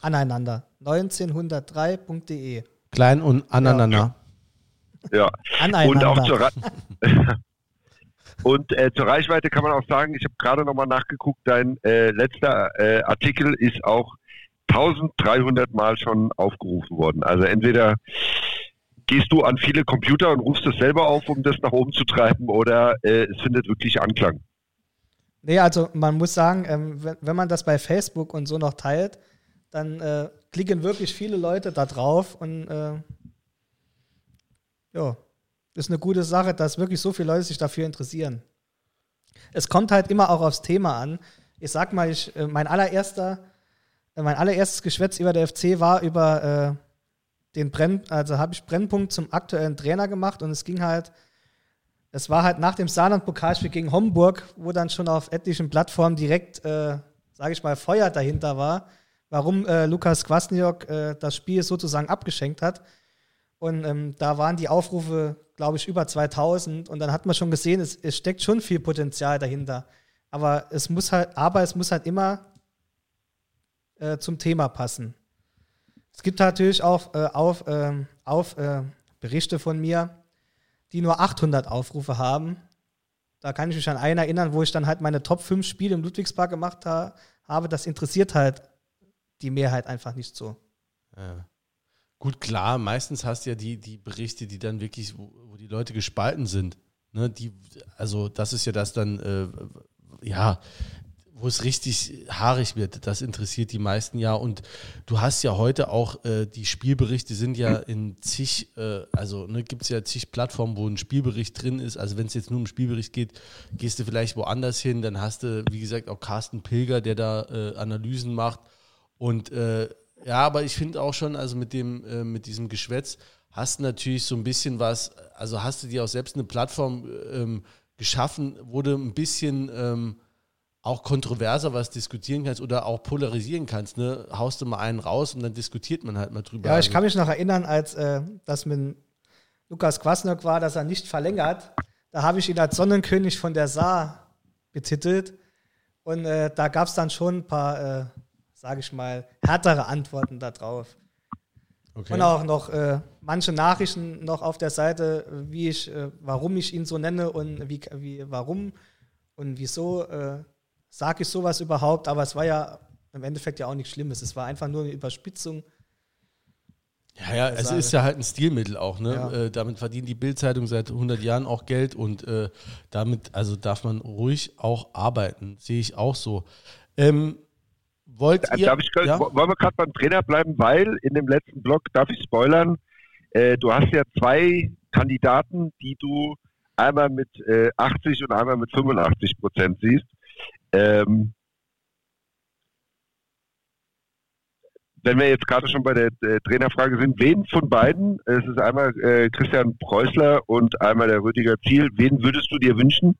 Aneinander. 1903.de. Klein und aneinander. Ja. Ja. Und auch zur, und äh, zur Reichweite kann man auch sagen, ich habe gerade nochmal nachgeguckt, dein äh, letzter äh, Artikel ist auch 1300 Mal schon aufgerufen worden. Also entweder gehst du an viele Computer und rufst es selber auf, um das nach oben zu treiben, oder äh, es findet wirklich Anklang. Nee, also man muss sagen, ähm, wenn, wenn, man das bei Facebook und so noch teilt, dann äh, klicken wirklich viele Leute da drauf und äh, ja, ist eine gute Sache, dass wirklich so viele Leute sich dafür interessieren. Es kommt halt immer auch aufs Thema an. Ich sag mal, ich, äh, mein allererster, äh, mein allererstes Geschwätz über der FC war über äh, den Brenn, also habe ich Brennpunkt zum aktuellen Trainer gemacht und es ging halt, es war halt nach dem Saarland-Pokalspiel gegen Homburg, wo dann schon auf etlichen Plattformen direkt, äh, sage ich mal, Feuer dahinter war warum äh, Lukas Kwasniok äh, das Spiel sozusagen abgeschenkt hat. Und ähm, da waren die Aufrufe, glaube ich, über 2000. Und dann hat man schon gesehen, es, es, steckt schon viel Potenzial dahinter. Aber es muss halt, aber es muss halt immer äh, zum Thema passen. Es gibt natürlich auch äh, auf, ähm, auf äh, Berichte von mir, die nur 800 Aufrufe haben. Da kann ich mich an einen erinnern, wo ich dann halt meine Top 5 Spiele im Ludwigspark gemacht ha habe. Das interessiert halt die Mehrheit einfach nicht so. Ja. Gut, klar, meistens hast du ja die, die Berichte, die dann wirklich, wo, wo die Leute gespalten sind. Ne, die, also das ist ja das dann, äh, ja, wo es richtig haarig wird. Das interessiert die meisten ja. Und du hast ja heute auch, äh, die Spielberichte sind ja in zig, äh, also ne, gibt es ja zig Plattformen, wo ein Spielbericht drin ist. Also wenn es jetzt nur um Spielbericht geht, gehst du vielleicht woanders hin. Dann hast du, wie gesagt, auch Carsten Pilger, der da äh, Analysen macht. Und äh, ja, aber ich finde auch schon, also mit dem, äh, mit diesem Geschwätz hast du natürlich so ein bisschen was, also hast du dir auch selbst eine Plattform ähm, geschaffen, wo du ein bisschen ähm, auch kontroverser was diskutieren kannst oder auch polarisieren kannst. Ne? Haust du mal einen raus und dann diskutiert man halt mal drüber. Ja, ich kann mich noch erinnern, als äh, das mit Lukas Kwasniok war, dass er nicht verlängert. Da habe ich ihn als Sonnenkönig von der Saar betitelt. Und äh, da gab es dann schon ein paar äh, sage ich mal, härtere Antworten darauf. Okay. Und auch noch äh, manche Nachrichten noch auf der Seite, wie ich, äh, warum ich ihn so nenne und wie, wie warum und wieso äh, sage ich sowas überhaupt. Aber es war ja im Endeffekt ja auch nichts Schlimmes. Es war einfach nur eine Überspitzung. Ja, ja, es ist ja halt ein Stilmittel auch, ne? Ja. Äh, damit verdient die Bildzeitung seit 100 Jahren auch Geld und äh, damit, also darf man ruhig auch arbeiten, sehe ich auch so. Ähm, Wollt ihr, darf ich, ja? Wollen wir gerade beim Trainer bleiben, weil in dem letzten Blog, darf ich spoilern, äh, du hast ja zwei Kandidaten, die du einmal mit äh, 80 und einmal mit 85 Prozent siehst. Ähm, wenn wir jetzt gerade schon bei der äh, Trainerfrage sind, wen von beiden, es ist einmal äh, Christian Preußler und einmal der Rüdiger Ziel, wen würdest du dir wünschen?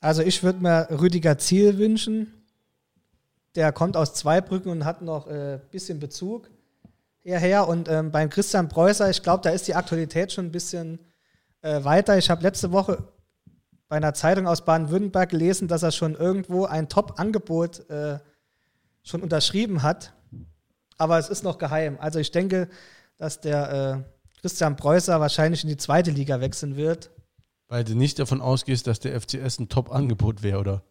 Also ich würde mir Rüdiger Ziel wünschen, der kommt aus Zweibrücken und hat noch ein äh, bisschen Bezug hierher. Und ähm, beim Christian Preußer, ich glaube, da ist die Aktualität schon ein bisschen äh, weiter. Ich habe letzte Woche bei einer Zeitung aus Baden-Württemberg gelesen, dass er schon irgendwo ein Top-Angebot äh, schon unterschrieben hat. Aber es ist noch geheim. Also ich denke, dass der äh, Christian Preußer wahrscheinlich in die zweite Liga wechseln wird. Weil du nicht davon ausgehst, dass der FCS ein Top-Angebot wäre, oder?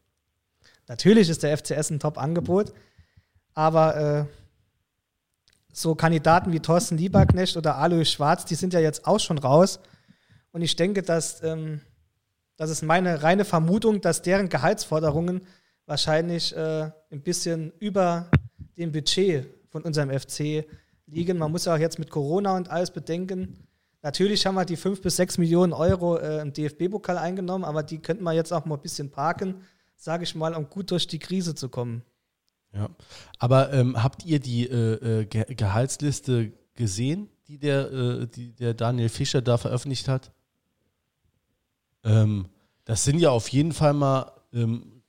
Natürlich ist der FCS ein Top-Angebot, aber äh, so Kandidaten wie Thorsten Lieberknecht oder Alois Schwarz, die sind ja jetzt auch schon raus. Und ich denke, dass ähm, das ist meine reine Vermutung, dass deren Gehaltsforderungen wahrscheinlich äh, ein bisschen über dem Budget von unserem FC liegen. Man muss ja auch jetzt mit Corona und alles bedenken, Natürlich haben wir die 5 bis 6 Millionen Euro äh, im DFB-Pokal eingenommen, aber die könnten wir jetzt auch mal ein bisschen parken, sage ich mal, um gut durch die Krise zu kommen. Ja, aber ähm, habt ihr die äh, äh Ge Gehaltsliste gesehen, die der, äh, die der Daniel Fischer da veröffentlicht hat? Ähm, das sind ja auf jeden Fall mal, ähm,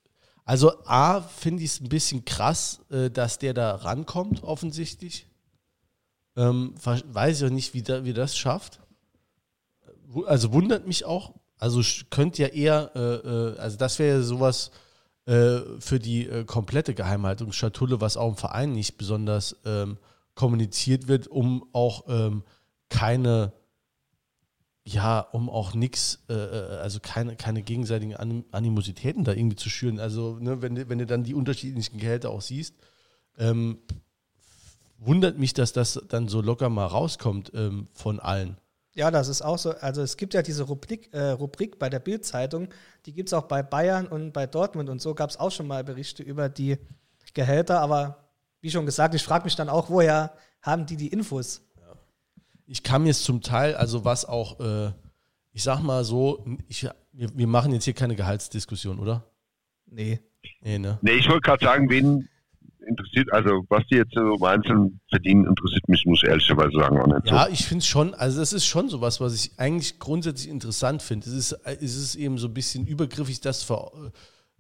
also A, finde ich es ein bisschen krass, äh, dass der da rankommt, offensichtlich. Ähm, weiß ich auch nicht, wie, da, wie das schafft. Also wundert mich auch. Also könnte ja eher, äh, äh, also das wäre ja sowas äh, für die äh, komplette Geheimhaltungsschatulle, was auch im Verein nicht besonders ähm, kommuniziert wird, um auch ähm, keine ja, um auch nichts, äh, äh, also keine, keine gegenseitigen Anim Animositäten da irgendwie zu schüren. Also, ne, wenn, wenn du dann die unterschiedlichen Gehälter auch siehst, ähm, wundert mich, dass das dann so locker mal rauskommt ähm, von allen. Ja, das ist auch so. Also es gibt ja diese Rubrik, äh, Rubrik bei der Bild-Zeitung, die gibt es auch bei Bayern und bei Dortmund und so gab es auch schon mal Berichte über die Gehälter, aber wie schon gesagt, ich frage mich dann auch, woher haben die die Infos? ich kann mir es zum Teil, also was auch, äh, ich sag mal so, ich, wir, wir, machen jetzt hier keine Gehaltsdiskussion, oder? Nee. Nee, ne? nee ich wollte gerade sagen, wen interessiert, also was die jetzt so im Einzelnen verdienen, interessiert mich, muss ich ehrlicherweise sagen, auch nicht Ja, so. ich finde es schon, also das ist schon sowas, was ich eigentlich grundsätzlich interessant finde. Es ist, es ist eben so ein bisschen übergriffig, das ver,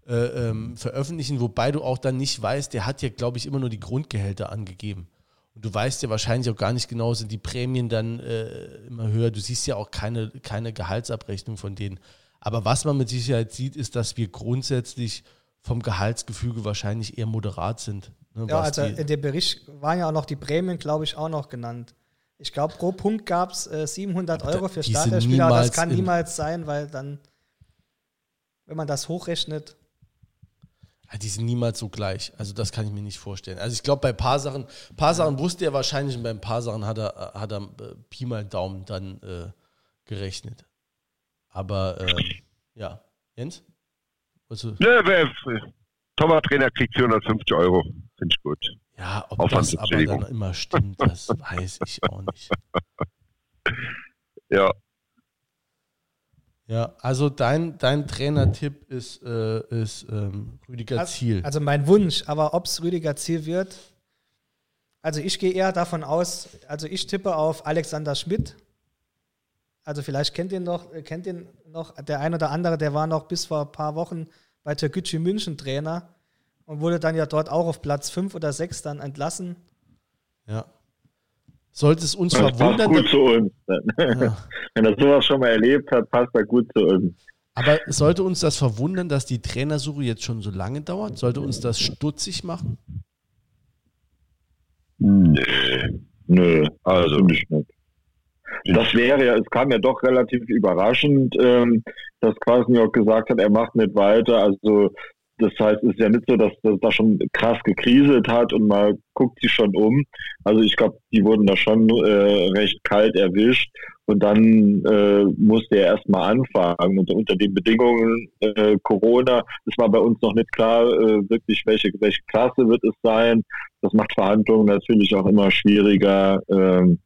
äh, ähm, veröffentlichen, wobei du auch dann nicht weißt, der hat ja, glaube ich, immer nur die Grundgehälter angegeben. Und du weißt ja wahrscheinlich auch gar nicht genau, sind die Prämien dann äh, immer höher. Du siehst ja auch keine, keine Gehaltsabrechnung von denen. Aber was man mit Sicherheit sieht, ist, dass wir grundsätzlich vom Gehaltsgefüge wahrscheinlich eher moderat sind. Ne, ja, also in dem Bericht waren ja auch noch die Prämien, glaube ich, auch noch genannt. Ich glaube, pro Punkt gab es äh, 700 Euro für Starterspieler. Das kann niemals sein, weil dann, wenn man das hochrechnet, die sind niemals so gleich. Also das kann ich mir nicht vorstellen. Also ich glaube, bei ein paar Sachen, paar Sachen wusste er wahrscheinlich und bei ein paar Sachen hat er, hat er äh, Pi mal Daumen dann äh, gerechnet. Aber ähm, ja, Jens? Also, ja, Torwarttrainer kriegt 450 Euro. Finde ich gut. Ja, ob das aber dann immer stimmt, das weiß ich auch nicht. Ja, ja, also dein, dein Trainertipp ist, äh, ist ähm, Rüdiger also, Ziel. Also mein Wunsch, aber ob es Rüdiger Ziel wird, also ich gehe eher davon aus, also ich tippe auf Alexander Schmidt. Also vielleicht kennt ihn noch, kennt ihn noch der ein oder andere, der war noch bis vor ein paar Wochen bei Türkgücü München Trainer und wurde dann ja dort auch auf Platz 5 oder 6 dann entlassen. Ja. Sollte es uns das verwundern. Passt gut zu uns. Ja. Wenn er sowas schon mal erlebt hat, passt er gut zu uns. Aber sollte uns das verwundern, dass die Trainersuche jetzt schon so lange dauert? Sollte uns das stutzig machen? Nee. Nö, also nicht. nicht. Das wäre ja, es kam ja doch relativ überraschend, ähm, dass Kwasniok gesagt hat, er macht nicht weiter. Also das heißt, es ist ja nicht so, dass das da schon krass gekriselt hat und man guckt sich schon um. Also ich glaube, die wurden da schon äh, recht kalt erwischt und dann äh, musste er erstmal anfangen. Und unter den Bedingungen äh, Corona, es war bei uns noch nicht klar, äh, wirklich welche, welche Klasse wird es sein. Das macht Verhandlungen natürlich auch immer schwieriger. Ähm,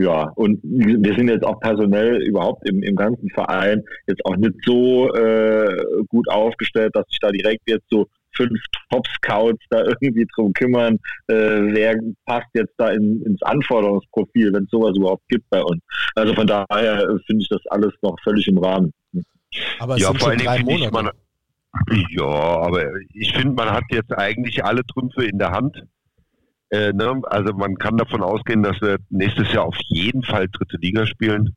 ja, und wir sind jetzt auch personell überhaupt im, im ganzen Verein jetzt auch nicht so äh, gut aufgestellt, dass sich da direkt jetzt so fünf Top-Scouts da irgendwie drum kümmern, äh, wer passt jetzt da in, ins Anforderungsprofil, wenn es sowas überhaupt gibt bei uns. Also von daher finde ich das alles noch völlig im Rahmen. Aber es ja, sind schon drei Monate. Man, ja, aber ich finde, man hat jetzt eigentlich alle Trümpfe in der Hand. Äh, ne? Also man kann davon ausgehen, dass wir nächstes Jahr auf jeden Fall dritte Liga spielen.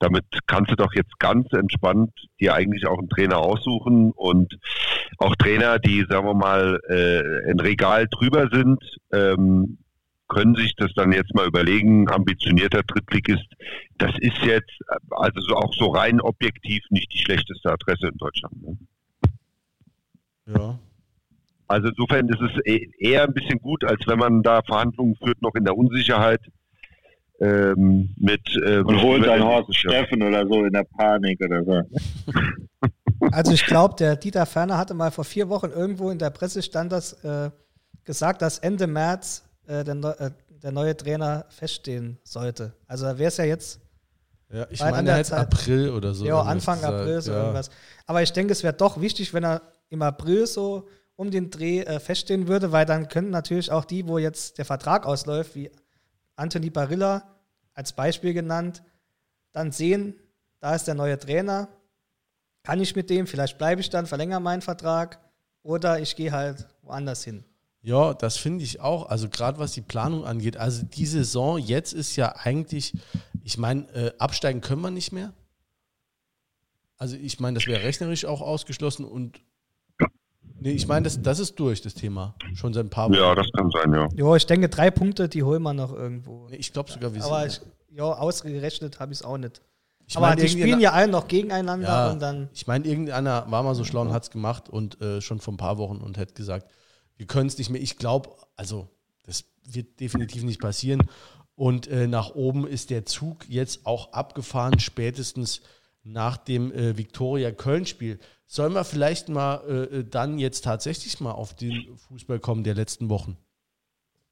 Damit kannst du doch jetzt ganz entspannt dir eigentlich auch einen Trainer aussuchen und auch Trainer, die, sagen wir mal, äh, ein Regal drüber sind, ähm, können sich das dann jetzt mal überlegen, ambitionierter Drittligist, das ist jetzt also so auch so rein objektiv nicht die schlechteste Adresse in Deutschland. Ne? Ja, also insofern ist es e-, eher ein bisschen gut, als wenn man da Verhandlungen führt, noch in der Unsicherheit. Ähm, mit äh, und holt dann Horst Steffen oder so in der Panik oder so. Also ich glaube, der Dieter Ferner hatte mal vor vier Wochen irgendwo in der Presse stand das äh, gesagt, dass Ende März äh, der, äh, der, neue Trainer feststehen sollte. Also wäre es ja jetzt Ja, ich meine der halt Zeit- April oder so. ja, Anfang April so ja. irgendwas. Aber ich denke, es wäre doch wichtig, wenn er im April so um den Dreh äh, feststehen würde, weil dann könnten natürlich auch die, wo jetzt der Vertrag ausläuft, wie Anthony Barilla als Beispiel genannt, dann sehen, da ist der neue Trainer, kann ich mit dem, vielleicht bleibe ich dann, verlängere meinen Vertrag oder ich gehe halt woanders hin. Ja, das finde ich auch. Also gerade was die Planung angeht. Also die Saison jetzt ist ja eigentlich, ich meine, äh, absteigen können wir nicht mehr. Also ich meine, das wäre rechnerisch auch ausgeschlossen und nee, ich meine, das, das ist durch, das Thema. Schon seit ein paar Wochen. Ja, das kann sein, ja. Jo, ich denke, drei Punkte, die holen wir noch irgendwo. Nee, ich glaube sogar, wir Aber ich, sind. ja, ausgerechnet habe ich es auch nicht. Ich Aber mein, die spielen ja alle noch gegeneinander Ja, und dann. ich meine, irgendeiner war mal so schlau und hat es gemacht und äh, schon vor ein paar Wochen und hat gesagt, wir können es nicht mehr. Ich glaube, also das wird definitiv nicht passieren. Und äh, nach oben ist der Zug jetzt auch abgefahren, spätestens nach dem äh, Viktoria-Köln-Spiel. Sollen wir vielleicht mal äh, dann jetzt tatsächlich mal auf den Fußball kommen der letzten Wochen?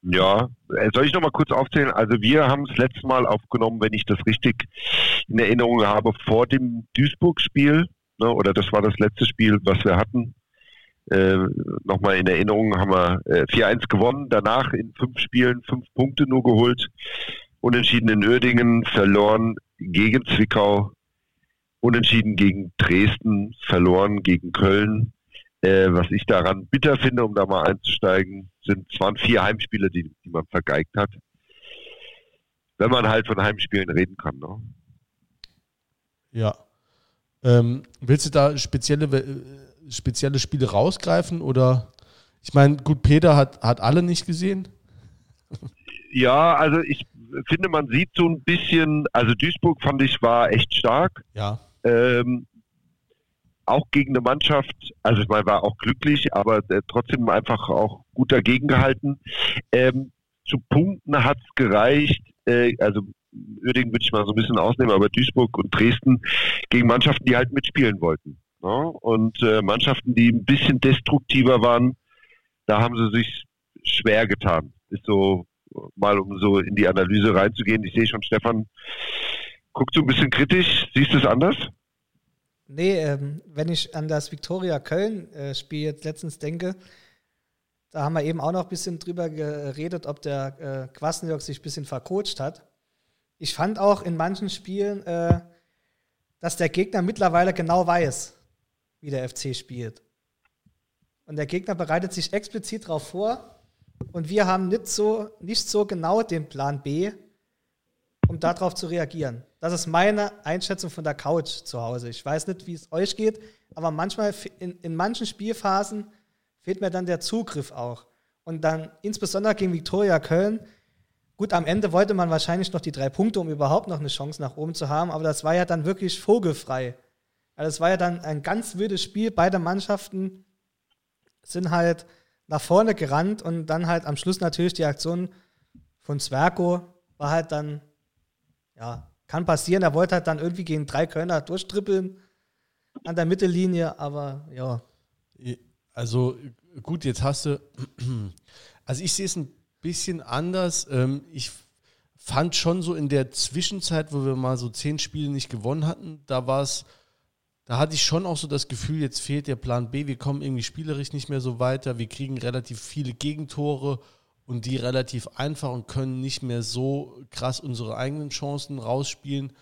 Ja, äh, soll ich noch mal kurz aufzählen? Also wir haben es letztes Mal aufgenommen, wenn ich das richtig in Erinnerung habe, vor dem Duisburg-Spiel, ne, oder das war das letzte Spiel, was wir hatten. Äh, Nochmal in Erinnerung haben wir äh, 4-1 gewonnen, danach in fünf Spielen fünf Punkte nur geholt, unentschieden in Uerdingen, verloren gegen Zwickau, unentschieden gegen Dresden, verloren gegen Köln. Äh, was ich daran bitter finde, um da mal einzusteigen, sind es waren vier Heimspiele, die, die man vergeigt hat. Wenn man halt von Heimspielen reden kann. Ne? Ja. Ähm, willst du da spezielle, äh, spezielle Spiele rausgreifen oder? Ich meine, gut, Peter hat, hat alle nicht gesehen. Ja, also ich finde, man sieht so ein bisschen, also Duisburg fand ich war echt stark. Ja. Ähm, auch gegen eine Mannschaft, also ich meine, war auch glücklich, aber äh, trotzdem einfach auch gut dagegen gehalten. Ähm, zu Punkten hat es gereicht, äh, also Uerdingen würde ich mal so ein bisschen ausnehmen, aber Duisburg und Dresden gegen Mannschaften, die halt mitspielen wollten. Ne? Und äh, Mannschaften, die ein bisschen destruktiver waren, da haben sie sich schwer getan. Ist so mal, um so in die Analyse reinzugehen. Ich sehe schon, Stefan guckt so ein bisschen kritisch. Siehst du es anders? Nee, ähm, wenn ich an das Viktoria Köln-Spiel jetzt letztens denke, da haben wir eben auch noch ein bisschen drüber geredet, ob der äh, Kwasniok sich ein bisschen vercoacht hat. Ich fand auch in manchen Spielen, äh, dass der Gegner mittlerweile genau weiß, wie der FC spielt. Und der Gegner bereitet sich explizit darauf vor. Und wir haben nicht so, nicht so genau den Plan B, um darauf zu reagieren. Das ist meine Einschätzung von der Couch zu Hause. Ich weiß nicht, wie es euch geht, aber manchmal in, in manchen Spielphasen fehlt mir dann der Zugriff auch. Und dann insbesondere gegen Viktoria Köln. Gut, am Ende wollte man wahrscheinlich noch die drei Punkte, um überhaupt noch eine Chance nach oben zu haben, aber das war ja dann wirklich vogelfrei. Also es war ja dann ein ganz wildes Spiel. Beide Mannschaften sind halt nach vorne gerannt und dann halt am Schluss natürlich die Aktion von Zwerko war halt dann, ja, kann passieren. Er wollte halt dann irgendwie gegen drei Kölner durchtrippeln an der Mittellinie, aber ja. Also gut, jetzt hast du, also ich sehe es ein bisschen anders. Ähm, Ich fand schon so in der Zwischenzeit, wo wir mal so zehn Spiele nicht gewonnen hatten, da war es, da hatte ich schon auch so das Gefühl, jetzt fehlt der Plan B, wir kommen irgendwie spielerisch nicht mehr so weiter, wir kriegen relativ viele Gegentore und die relativ einfach und können nicht mehr so krass unsere eigenen Chancen rausspielen.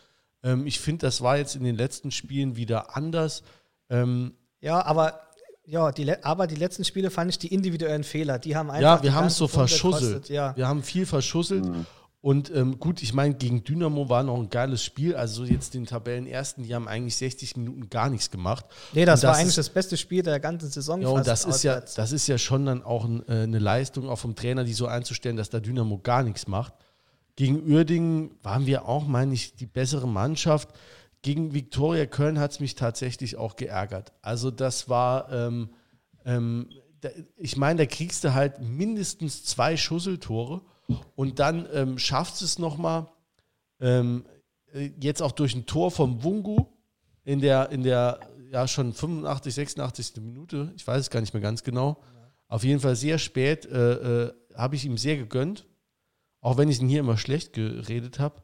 Ähm, Ich finde, das war jetzt in den letzten Spielen wieder anders. Ähm, Ja, aber ja, die, aber die letzten Spiele fand ich die individuellen Fehler. Die haben einfach. Ja, wir haben es so verschusselt. Ja. Wir haben viel verschusselt. Und ähm, gut, ich meine, gegen Dynamo war noch ein geiles Spiel. Also jetzt den Tabellenersten, die haben eigentlich 60 Minuten gar nichts gemacht. Nee, das, Und war eigentlich ist, das beste Spiel der ganzen Saison. Ja, und das ist ja, das ist ja schon dann auch ein, äh, eine Leistung auch vom Trainer, die so einzustellen, dass da Dynamo gar nichts macht. Gegen Uerdingen waren wir auch, meine ich, die bessere Mannschaft. Gegen Viktoria Köln hat es mich tatsächlich auch geärgert. Also das war, ähm, ähm, da, ich meine, da kriegst du halt mindestens zwei Schusseltore und dann ähm, schaffst du es nochmal, ähm, äh, jetzt auch durch ein Tor vom Wungu in der, in der ja schon 85, 86. Minute, ich weiß es gar nicht mehr ganz genau. Auf jeden Fall sehr spät äh, äh, habe ich ihm sehr gegönnt, auch wenn ich ihn hier immer schlecht geredet habe.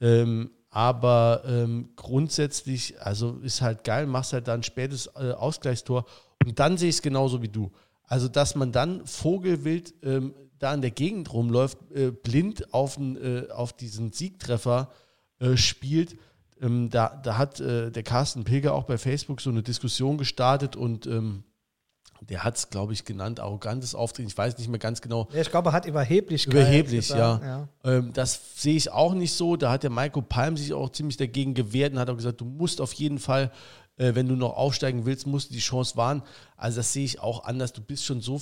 Ähm, aber ähm, grundsätzlich, also ist halt geil, machst halt dann ein spätes äh, Ausgleichstor und dann sehe ich es genauso wie du. Also, dass man dann Vogelwild ähm, da in der Gegend rumläuft, äh, blind auf, äh, auf diesen Siegtreffer äh, spielt, ähm, da, da hat äh, der Carsten Pilger auch bei Facebook so eine Diskussion gestartet und ähm, der hat es, glaube ich, genannt, arrogantes Auftreten. Ich weiß nicht mehr ganz genau. Ja, ich glaube, er hat überheblich Überheblich, ja. ja. Ähm, das sehe ich auch nicht so. Da hat der Michael Palm sich auch ziemlich dagegen gewehrt und hat auch gesagt, du musst auf jeden Fall, äh, wenn du noch aufsteigen willst, musst du die Chance wahren. Also das sehe ich auch anders. Du bist schon so,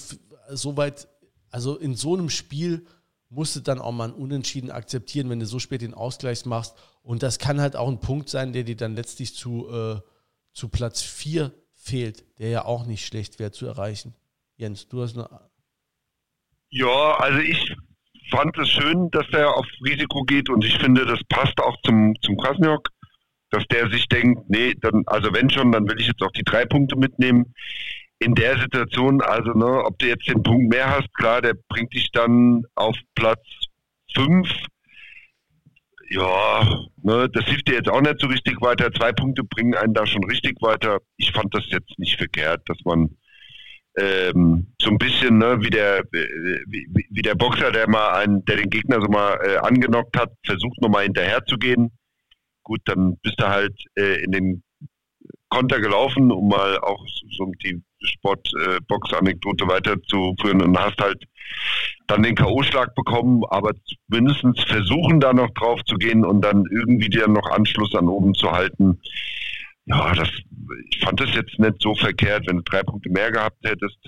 so weit, also in so einem Spiel musst du dann auch mal ein Unentschieden akzeptieren, wenn du so spät den Ausgleich machst. Und das kann halt auch ein Punkt sein, der dir dann letztlich zu, äh, zu Platz 4 fehlt, der ja auch nicht schlecht wäre zu erreichen. Jens, du hast eine. Ja, also ich fand es schön, dass der auf Risiko geht und ich finde, das passt auch zum, zum Krasniok, dass der sich denkt, nee, dann, also wenn schon, dann will ich jetzt auch die drei Punkte mitnehmen. In der Situation, also, ne, ob du jetzt den Punkt mehr hast, klar, der bringt dich dann auf Platz fünf ja, ne, das hilft dir jetzt auch nicht so richtig weiter. Zwei Punkte bringen einen da schon richtig weiter. Ich fand das jetzt nicht verkehrt, dass man ähm, so ein bisschen ne, wie der wie, wie, der Boxer, der mal einen, der den Gegner so mal äh, angenockt hat, versucht nochmal hinterher zu gehen. Gut, dann bist du halt äh, in den Konter gelaufen, um mal auch so die Sportbox-Anekdote äh, weiterzuführen und hast halt dann den K.O.-Schlag bekommen, aber mindestens versuchen da noch drauf zu gehen und dann irgendwie dir noch Anschluss an oben zu halten. Ja, das, ich fand das jetzt nicht so verkehrt. Wenn du drei Punkte mehr gehabt hättest,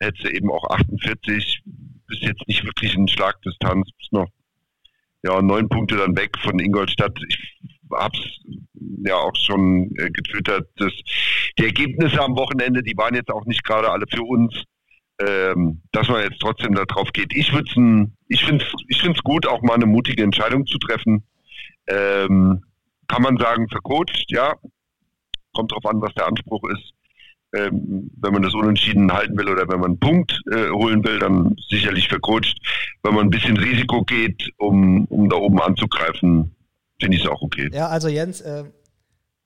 hättest du eben auch 48, bist jetzt nicht wirklich in Schlagdistanz, bist noch ja, neun Punkte dann weg von Ingolstadt. Ich hab's ja auch schon äh, getwittert. Dass die Ergebnisse am Wochenende, die waren jetzt auch nicht gerade alle für uns ähm, dass man jetzt trotzdem darauf geht. Ich ich finde es ich find's gut, auch mal eine mutige Entscheidung zu treffen. Ähm, kann man sagen, vercoacht, ja. Kommt darauf an, was der Anspruch ist. Ähm, wenn man das unentschieden halten will oder wenn man einen Punkt äh, holen will, dann sicherlich vercoacht. Wenn man ein bisschen Risiko geht, um, um da oben anzugreifen, finde ich es auch okay. Ja, also Jens, äh,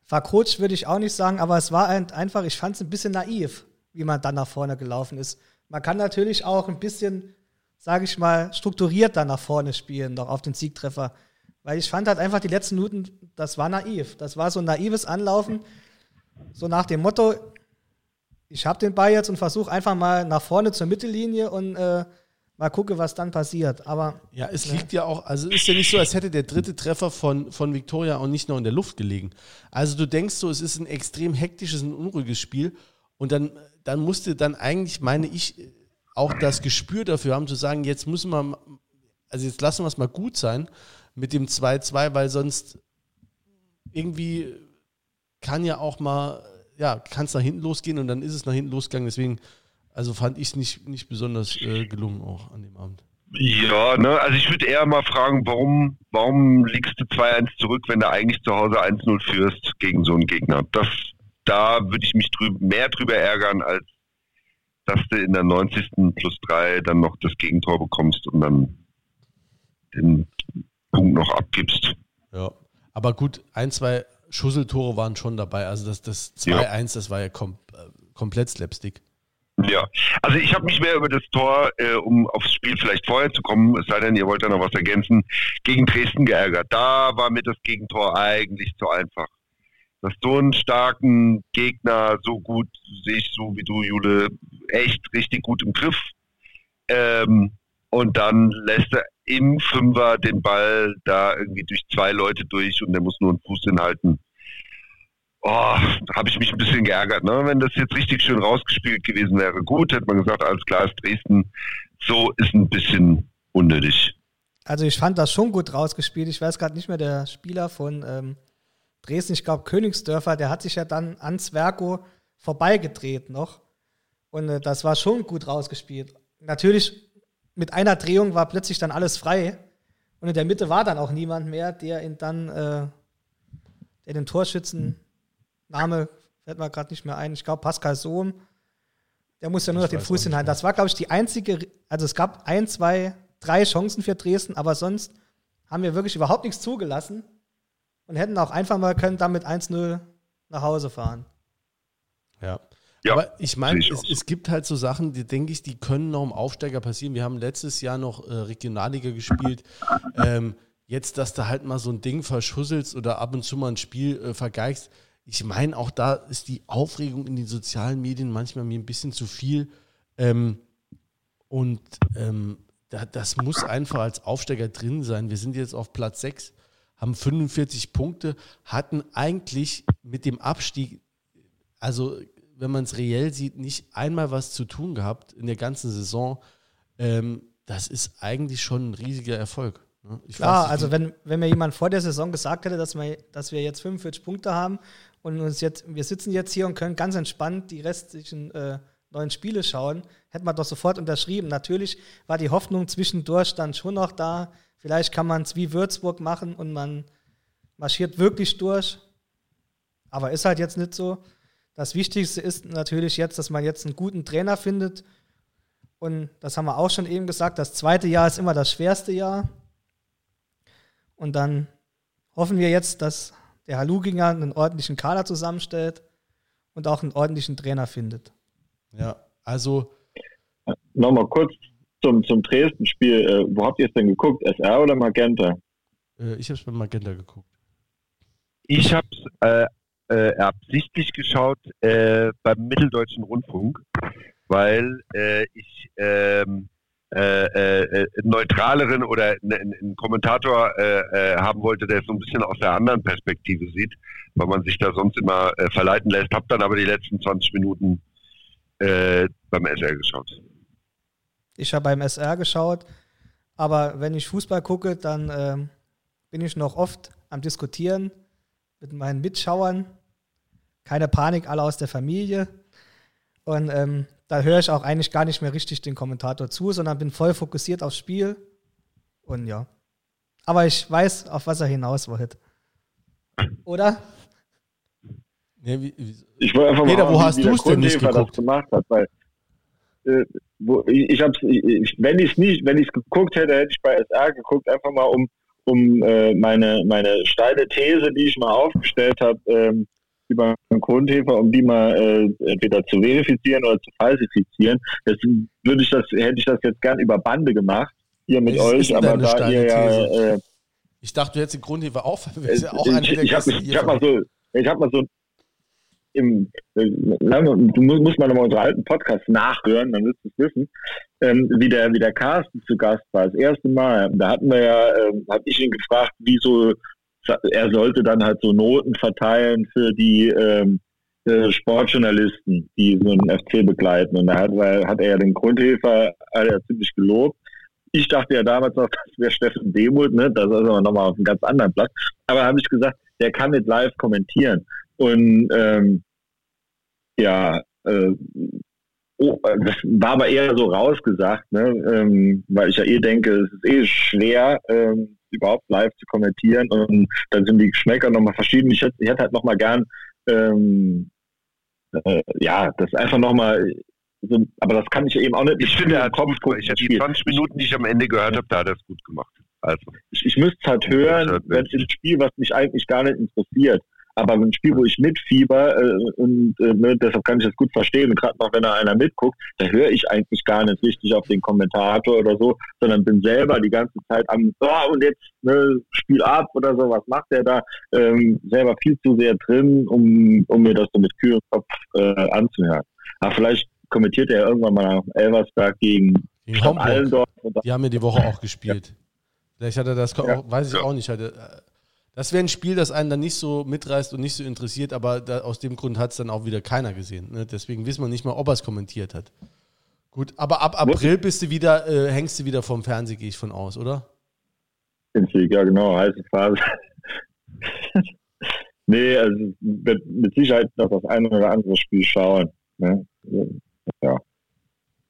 vercoacht würde ich auch nicht sagen, aber es war ein, einfach, ich fand es ein bisschen naiv, wie man dann nach vorne gelaufen ist. Man kann natürlich auch ein bisschen, sage ich mal, strukturierter nach vorne spielen, noch auf den Siegtreffer. Weil ich fand halt einfach die letzten Minuten, das war naiv. Das war so ein naives Anlaufen, so nach dem Motto, ich habe den Ball jetzt und versuche einfach mal nach vorne zur Mittellinie und äh, mal gucke, was dann passiert. Aber ja, es ne. liegt ja auch, also ist ja nicht so, als hätte der dritte Treffer von, von Victoria auch nicht noch in der Luft gelegen. Also du denkst so, es ist ein extrem hektisches und unruhiges Spiel und dann dann musste dann eigentlich, meine ich, auch das Gespür dafür haben, zu sagen, jetzt müssen wir, also jetzt lassen wir es mal gut sein mit dem 2-2, weil sonst irgendwie kann ja auch mal, ja, kann es nach hinten losgehen und dann ist es nach hinten losgegangen. Deswegen, also fand ich es nicht, nicht besonders äh, gelungen auch an dem Abend. Ja, ne, also ich würde eher mal fragen, warum, warum liegst du 2-1 zurück, wenn du eigentlich zu Hause 1-0 führst gegen so einen Gegner? Das, da würde ich mich drüber, mehr drüber ärgern, als dass du in der 90. plus 3 dann noch das Gegentor bekommst und dann den Punkt noch abgibst. Ja, aber gut, ein, zwei Schusseltore waren schon dabei. Also das, das 2-1, ja. das war ja kom äh, komplett Slapstick. Ja, also ich habe mich mehr über das Tor, äh, um aufs Spiel vielleicht vorher zu kommen, es sei denn, ihr wollt da noch was ergänzen, gegen Dresden geärgert. Da war mir das Gegentor eigentlich zu einfach dass so einen starken Gegner so gut, sehe ich so wie du, Jule, echt richtig gut im Griff. Ähm, und dann lässt er im Fünfer den Ball da irgendwie durch zwei Leute durch und der muss nur einen Fuß hinhalten. Oh, habe ich mich ein bisschen geärgert. Ne? Wenn das jetzt richtig schön rausgespielt gewesen wäre, gut, hätte man gesagt, alles klar, ist Dresden. So ist ein bisschen unnötig. Also ich fand das schon gut rausgespielt. Ich weiß gerade nicht mehr der Spieler von ähm, Dresden, ich glaube Königsdörfer, der hat sich ja dann an Zwergo vorbeigedreht noch. Und äh, das war schon gut rausgespielt. Natürlich, mit einer Drehung war plötzlich dann alles frei. Und in der Mitte war dann auch niemand mehr, der ihn dann, äh, der den Torschützen, Name fällt mir gerade nicht mehr ein, ich glaube Pascal Sohm, der muss ja nur noch den Fuß hinhalten. Das war, glaube ich, die einzige, also es gab ein, zwei, drei Chancen für Dresden, aber sonst haben wir wirklich überhaupt nichts zugelassen. und hätten auch einfach mal können damit 1-0 nach Hause fahren. Ja. Ja, Aber ich meine, es, es gibt halt so Sachen, die denke ich, die können noch im Aufsteiger passieren. Wir haben letztes Jahr noch äh, Regionalliga gespielt. Ähm, jetzt, dass du halt mal so ein Ding verschusselst oder ab und zu mal ein Spiel äh, vergeigst. Ich meine, auch da ist die Aufregung in den sozialen Medien manchmal mir ein bisschen zu viel. Ähm, und ähm, da, das muss einfach als Aufsteiger drin sein. Wir sind jetzt auf Platz 6, haben 45 Punkte, hatten eigentlich mit dem Abstieg, also wenn man es reell sieht, nicht einmal was zu tun gehabt in der ganzen Saison. Ähm, das ist eigentlich schon ein riesiger Erfolg. ne? Weiß nicht, also wenn, wenn mir jemand vor der Saison gesagt hätte, dass wir, dass wir jetzt 45 Punkte haben und uns jetzt, wir sitzen jetzt hier und können ganz entspannt die restlichen äh, neuen Spiele schauen, hätte man doch sofort unterschrieben. Natürlich war die Hoffnung zwischendurch dann schon noch da. Vielleicht kann man es wie Würzburg machen und man marschiert wirklich durch. Aber ist halt jetzt nicht so. Das Wichtigste ist natürlich jetzt, dass man jetzt einen guten Trainer findet. Und das haben wir auch schon eben gesagt, das zweite Jahr ist immer das schwerste Jahr. Und dann hoffen wir jetzt, dass der Haluginger einen ordentlichen Kader zusammenstellt und auch einen ordentlichen Trainer findet. ja, also Nochmal kurz zum, zum Dresden-Spiel. Äh, wo habt ihr es denn geguckt? SR oder Magenta? äh, ich habe es bei Magenta geguckt. Ich habe es äh, äh, absichtlich geschaut äh, beim Mitteldeutschen Rundfunk, weil äh, ich ähm, äh, äh, einen neutraleren oder einen, Kommentator äh, äh, haben wollte, der es so ein bisschen aus der anderen Perspektive sieht, weil man sich da sonst immer äh, verleiten lässt. Hab dann aber die letzten 20 Minuten äh, beim SR geschaut. Ich habe beim SR geschaut, aber wenn ich Fußball gucke, dann ähm, bin ich noch oft am Diskutieren mit meinen Mitschauern. Keine Panik, alle aus der Familie. Und ähm, da höre ich auch eigentlich gar nicht mehr richtig den Kommentator zu, sondern bin voll fokussiert aufs Spiel. Und ja. Aber ich weiß, auf was er hinaus wollte. Oder? Ja, wie, wie, Ich wollte einfach Peter, mal, wo hast der du's denn nicht geguckt? gemacht hat, weil äh, wo, ich, ich hab's, ich, wenn ich nicht, wenn ich es geguckt hätte, hätte ich bei SR geguckt, einfach mal um um äh, meine meine steile These, die ich mal aufgestellt habe ähm, über den Grundhefer, um die mal äh, entweder zu verifizieren oder zu falsifizieren. Deswegen würde ich das, hätte ich das jetzt gern über Bande gemacht hier mit ist euch, aber da ihr ja äh, ich dachte, du hättest den Grund hier auch, ja auch ich, ich habe hab mal so, ich habe mal so im, äh, du musst, musst mal nochmal unseren alten Podcast nachhören, dann wirst du es wissen, ähm, wie der, wie der Carsten zu Gast war, das erste Mal. Da hatten wir ja, ähm, habe ich ihn gefragt, wieso er sollte dann halt so Noten verteilen für die ähm, äh, Sportjournalisten, die so einen FC begleiten. Und da hat, hat er ja den Grundhefer hat er ziemlich gelobt. Ich dachte ja damals noch, das wäre Steffen Demuth, ne? das ist aber nochmal auf einem ganz anderen Platz. Aber habe ich gesagt, der kann nicht live kommentieren. Und ähm, ja, äh, oh, das war aber eher so rausgesagt, ne? ähm, weil ich ja eh denke, es ist eh schwer, ähm, überhaupt live zu kommentieren und dann sind die Geschmäcker nochmal verschieden. Ich hätte, ich hätte halt nochmal gern, ähm, äh, ja, das einfach nochmal, so, aber das kann ich eben auch nicht. Ich finde, er hat Kopf. Ich die Spiel. 20 Minuten, die ich am Ende gehört habe, da hat er es gut gemacht. Also, ich, ich müsste es halt hören, wenn es ein Spiel, was mich eigentlich gar nicht interessiert. Aber ein Spiel, wo ich mitfieber äh, und äh, ne, deshalb kann ich das gut verstehen, gerade noch wenn da einer mitguckt, da höre ich eigentlich gar nicht richtig auf den Kommentator oder so, sondern bin selber die ganze Zeit am, oh, und jetzt ne, Spiel ab oder so, was macht der da? Ähm, selber viel zu sehr drin, um, um mir das so mit kühlem Kopf äh, anzuhören. Aber vielleicht kommentiert er irgendwann mal nach Elversberg gegen. Allendorf Die haben ja die Woche auch gespielt. Vielleicht hat er das, Ja. weiß ich Ja. auch nicht. Hat äh, das wäre ein Spiel, das einen dann nicht so mitreißt und nicht so interessiert, aber da, aus dem Grund hat es dann auch wieder keiner gesehen. Ne? Deswegen wissen wir nicht mal, ob er es kommentiert hat. Gut, aber ab April bist du wieder, äh, hängst du wieder vom Fernseher, gehe ich von aus, oder? Ja genau, heiße Phase. nee, also mit, mit Sicherheit noch das eine oder andere Spiel schauen. Ne? Ja.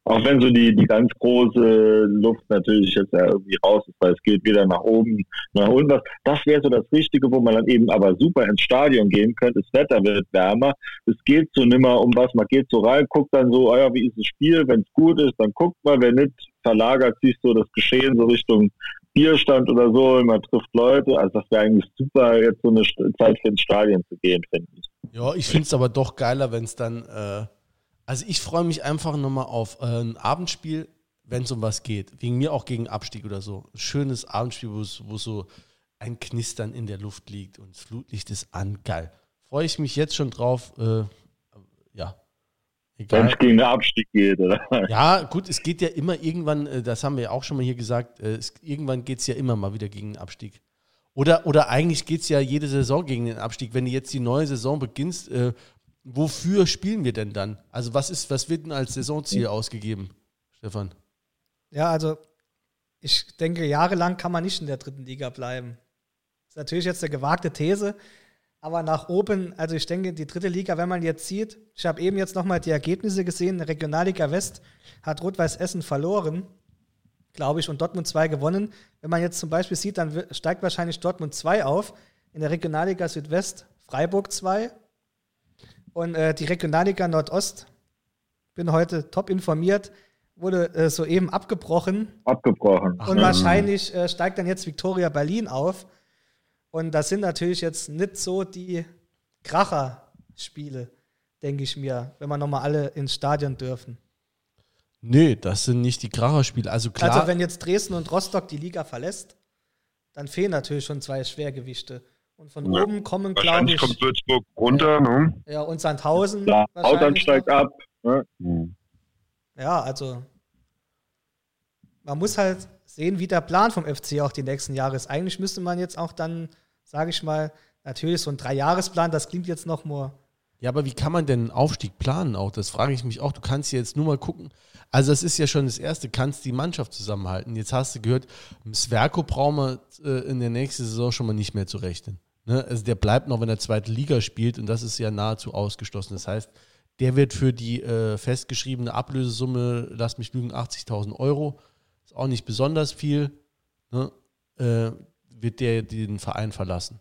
Auch wenn so die, die ganz große Luft natürlich jetzt ja irgendwie raus ist, weil es geht wieder nach oben, nach unten. Das wäre so das Richtige, wo man dann eben aber super ins Stadion gehen könnte. Das Wetter wird wärmer. Es geht so nimmer um was. Man geht so rein, guckt dann so, oh ja, wie ist das Spiel? Wenn es gut ist, dann guckt man. Wenn nicht, verlagert sich so das Geschehen so Richtung Bierstand oder so, man trifft Leute. Also das wäre eigentlich super, jetzt so eine Zeit für ins Stadion zu gehen, finde ich. Ja, ich finde es aber doch geiler, wenn es dann, äh, also ich freue mich einfach nochmal auf äh, ein Abendspiel, wenn es um was geht. Wegen mir auch gegen Abstieg oder so. Ein schönes Abendspiel, wo so ein Knistern in der Luft liegt und das Flutlicht ist an. Geil. Freue ich mich jetzt schon drauf. Äh, ja. Wenn es gegen den Abstieg geht, oder? Ja, gut, es geht ja immer irgendwann, äh, das haben wir ja auch schon mal hier gesagt, äh, es, irgendwann geht es ja immer mal wieder gegen den Abstieg. Oder, oder eigentlich geht es ja jede Saison gegen den Abstieg. Wenn du jetzt die neue Saison beginnst, äh, wofür spielen wir denn dann? Also was ist, was wird denn als Saisonziel ja. ausgegeben, Stefan? Ja, also ich denke, jahrelang kann man nicht in der dritten Liga bleiben. Das ist natürlich jetzt eine gewagte These, aber nach oben, also ich denke, die dritte Liga, wenn man jetzt sieht, ich habe eben jetzt nochmal die Ergebnisse gesehen, Regionalliga West hat Rot-Weiß Essen verloren glaube ich, und Dortmund 2 gewonnen. Wenn man jetzt zum Beispiel sieht, dann steigt wahrscheinlich Dortmund 2 auf. In der Regionalliga Südwest Freiburg 2. Und äh, die Regionalliga Nordost, bin heute top informiert, wurde äh, soeben abgebrochen. Abgebrochen. Und wahrscheinlich äh, steigt dann jetzt Viktoria Berlin auf. Und das sind natürlich jetzt nicht so die Kracher-Spiele, denke ich mir, wenn wir nochmal alle ins Stadion dürfen. Nee, das sind nicht die Kracherspiele. Also klar. Also wenn jetzt Dresden und Rostock die Liga verlässt, dann fehlen natürlich schon zwei Schwergewichte. Und von ja. oben kommen, glaube ich. kommt Würzburg runter, ne? Ja, und Sandhausen. Ja, Hautern steigt ab. Ne? Ja, also. Man muss halt sehen, wie der Plan vom FC auch die nächsten Jahre ist. Eigentlich müsste man jetzt auch dann, sage ich mal, natürlich so ein Dreijahresplan, das klingt jetzt noch nur ja, aber wie kann man denn einen Aufstieg planen auch? Das frage ich mich auch. Du kannst jetzt nur mal gucken. Also das ist ja schon das Erste, kannst die Mannschaft zusammenhalten. Jetzt hast du gehört, Sverko brauchen wir äh, in der nächsten Saison schon mal nicht mehr zu rechnen. Ne? Also der bleibt noch, wenn er zweite Liga spielt und das ist ja nahezu ausgeschlossen. Das heißt, der wird für die äh, festgeschriebene Ablösesumme, lass mich lügen, 80.000 Euro, ist auch nicht besonders viel, ne? äh, wird der den Verein verlassen.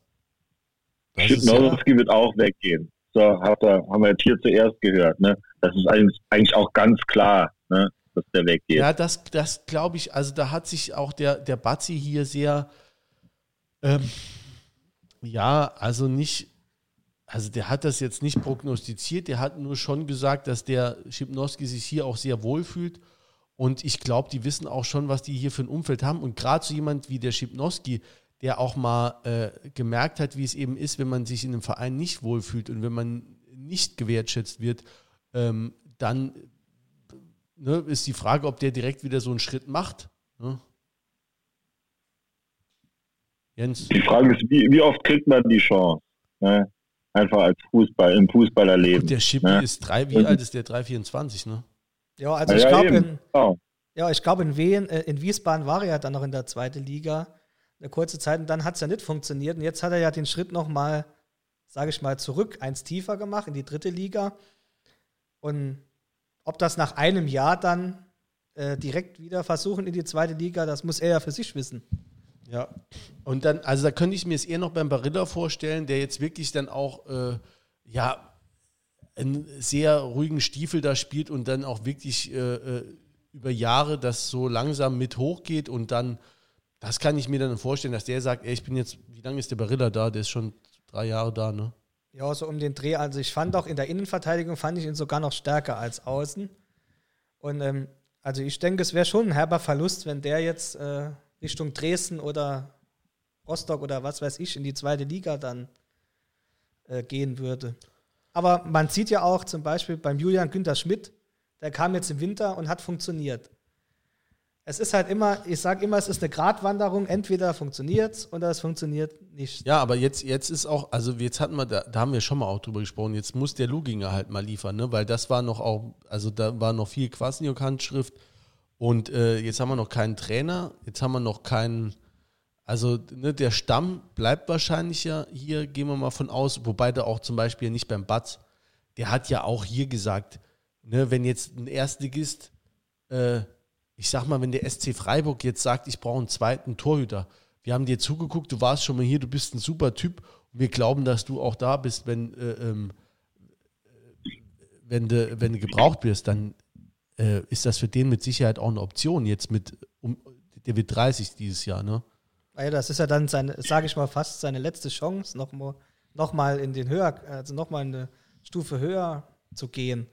Schipnowski ja, wird auch weggehen. So, hat er, haben wir jetzt hier zuerst gehört. Ne? Das ist eigentlich auch ganz klar, ne? dass der weggeht. Ja, das, das glaube ich, also da hat sich auch der, der Bazzi hier sehr, ähm, ja, also nicht, also der hat das jetzt nicht prognostiziert, der hat nur schon gesagt, dass der Schipnowski sich hier auch sehr wohl fühlt. Und ich glaube, die wissen auch schon, was die hier für ein Umfeld haben. Und gerade so jemand wie der Schipnowski, der auch mal äh, gemerkt hat, wie es eben ist, wenn man sich in einem Verein nicht wohlfühlt und wenn man nicht gewertschätzt wird, ähm, dann ne, ist die Frage, ob der direkt wieder so einen Schritt macht. Ne? Jens? Die Frage ist, wie, wie oft kriegt man die Chance? Ne? Einfach als Fußball, im Fußballerleben. Und der Schippi ne? ist drei, wie alt ist der? 324, ne? Ja, also ja, ich glaube in, oh. ja, ich glaube in Wien, äh, in Wiesbaden war er ja dann noch in der zweiten Liga eine kurze Zeit und dann hat es ja nicht funktioniert. Und jetzt hat er ja den Schritt nochmal, sage ich mal, zurück, eins tiefer gemacht in die dritte Liga. Und ob das nach einem Jahr dann äh, direkt wieder versuchen in die zweite Liga, das muss er ja für sich wissen. Ja, und dann, also da könnte ich mir es eher noch beim Barilla vorstellen, der jetzt wirklich dann auch, äh, ja, einen sehr ruhigen Stiefel da spielt und dann auch wirklich äh, äh über Jahre das so langsam mit hochgeht und dann das kann ich mir dann vorstellen, dass der sagt, ey, ich bin jetzt, wie lange ist der Barilla da? Der ist schon drei Jahre da, ne? Ja, so um den Dreh. Also ich fand auch in der Innenverteidigung fand ich ihn sogar noch stärker als außen. Und ähm, also ich denke, es wäre schon ein herber Verlust, wenn der jetzt äh, Richtung Dresden oder Rostock oder was weiß ich in die zweite Liga dann äh, gehen würde. Aber man sieht ja auch zum Beispiel beim Julian Günther Schmidt, der kam jetzt im Winter und hat funktioniert es ist halt immer, ich sage immer, es ist eine Gratwanderung. Entweder funktioniert es oder es funktioniert nicht. Ja, aber jetzt, jetzt ist auch, also jetzt hatten wir, da, da haben wir schon mal auch drüber gesprochen, jetzt muss der Luginger halt mal liefern, ne? Weil das war noch auch, also da war noch viel Quasniok-Handschrift und äh, jetzt haben wir noch keinen Trainer, jetzt haben wir noch keinen, also ne, der Stamm bleibt wahrscheinlich ja hier, gehen wir mal von aus, wobei der auch zum Beispiel nicht beim Batz, der hat ja auch hier gesagt, ne, wenn jetzt ein Erstligist äh, ich sag mal, wenn der SC Freiburg jetzt sagt, ich brauche einen zweiten Torhüter, wir haben dir zugeguckt, du warst schon mal hier, du bist ein super Typ und wir glauben, dass du auch da bist, wenn, äh, ähm, wenn, du, wenn du gebraucht wirst, dann äh, ist das für den mit Sicherheit auch eine Option. Jetzt mit, um, der wird 30 dieses Jahr, ne? Ah ja, das ist ja dann seine, sage ich mal, fast seine letzte Chance, nochmal noch mal in den höher, also nochmal eine Stufe höher zu gehen.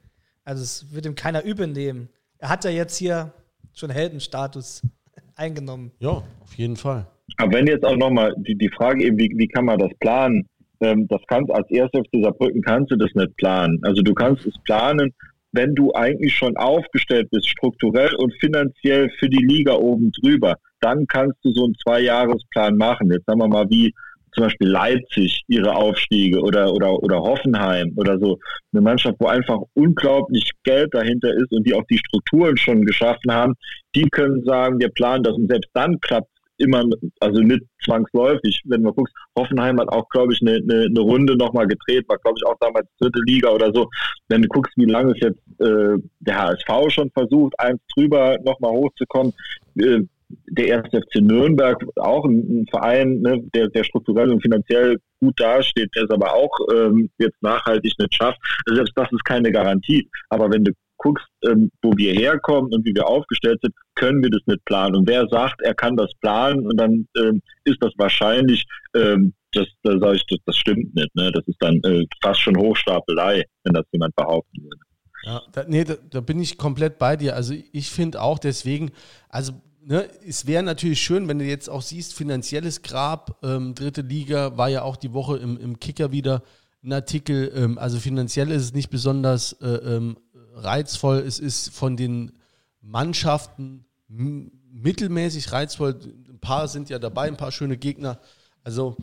Also es wird ihm keiner übel nehmen. Er hat ja jetzt hier schon Heldenstatus eingenommen. Ja, auf jeden Fall. Aber wenn jetzt auch nochmal die, die Frage eben, wie, wie kann man das planen? Ähm, das kannst als erstes dieser Brücken kannst du das nicht planen. Also du kannst es planen, wenn du eigentlich schon aufgestellt bist, strukturell und finanziell für die Liga oben drüber. Dann kannst du so einen Zweijahresplan machen. Jetzt sagen wir mal, wie zum Beispiel Leipzig ihre Aufstiege oder, oder, oder Hoffenheim oder so. Eine Mannschaft, wo einfach unglaublich Geld dahinter ist und die auch die Strukturen schon geschaffen haben, die können sagen, wir planen das und selbst dann klappt immer, also nicht zwangsläufig. Wenn man guckt, Hoffenheim hat auch, glaube ich, eine, eine, eine Runde nochmal gedreht, war, glaube ich, auch damals dritte Liga oder so. Wenn du guckst, wie lange es jetzt äh, der HSV schon versucht, eins drüber nochmal hochzukommen, äh, der erste FC Nürnberg, auch ein, ein Verein, ne, der, der strukturell und finanziell gut dasteht, der es aber auch ähm, jetzt nachhaltig nicht schafft. Also selbst das ist keine Garantie. Aber wenn du guckst, ähm, wo wir herkommen und wie wir aufgestellt sind, können wir das nicht planen. Und wer sagt, er kann das planen und dann ähm, ist das wahrscheinlich, ähm, das, da sage ich, das, das stimmt nicht. Ne? Das ist dann äh, fast schon Hochstapelei, wenn das jemand behaupten würde. Ja, da, nee, da, da bin ich komplett bei dir. Also ich finde auch deswegen, also Ne, es wäre natürlich schön, wenn du jetzt auch siehst, finanzielles Grab, ähm, dritte Liga, war ja auch die Woche im, im Kicker wieder ein Artikel. Ähm, also finanziell ist es nicht besonders äh, ähm, reizvoll. Es ist von den Mannschaften mittelmäßig reizvoll. Ein paar sind ja dabei, ein paar schöne Gegner. Also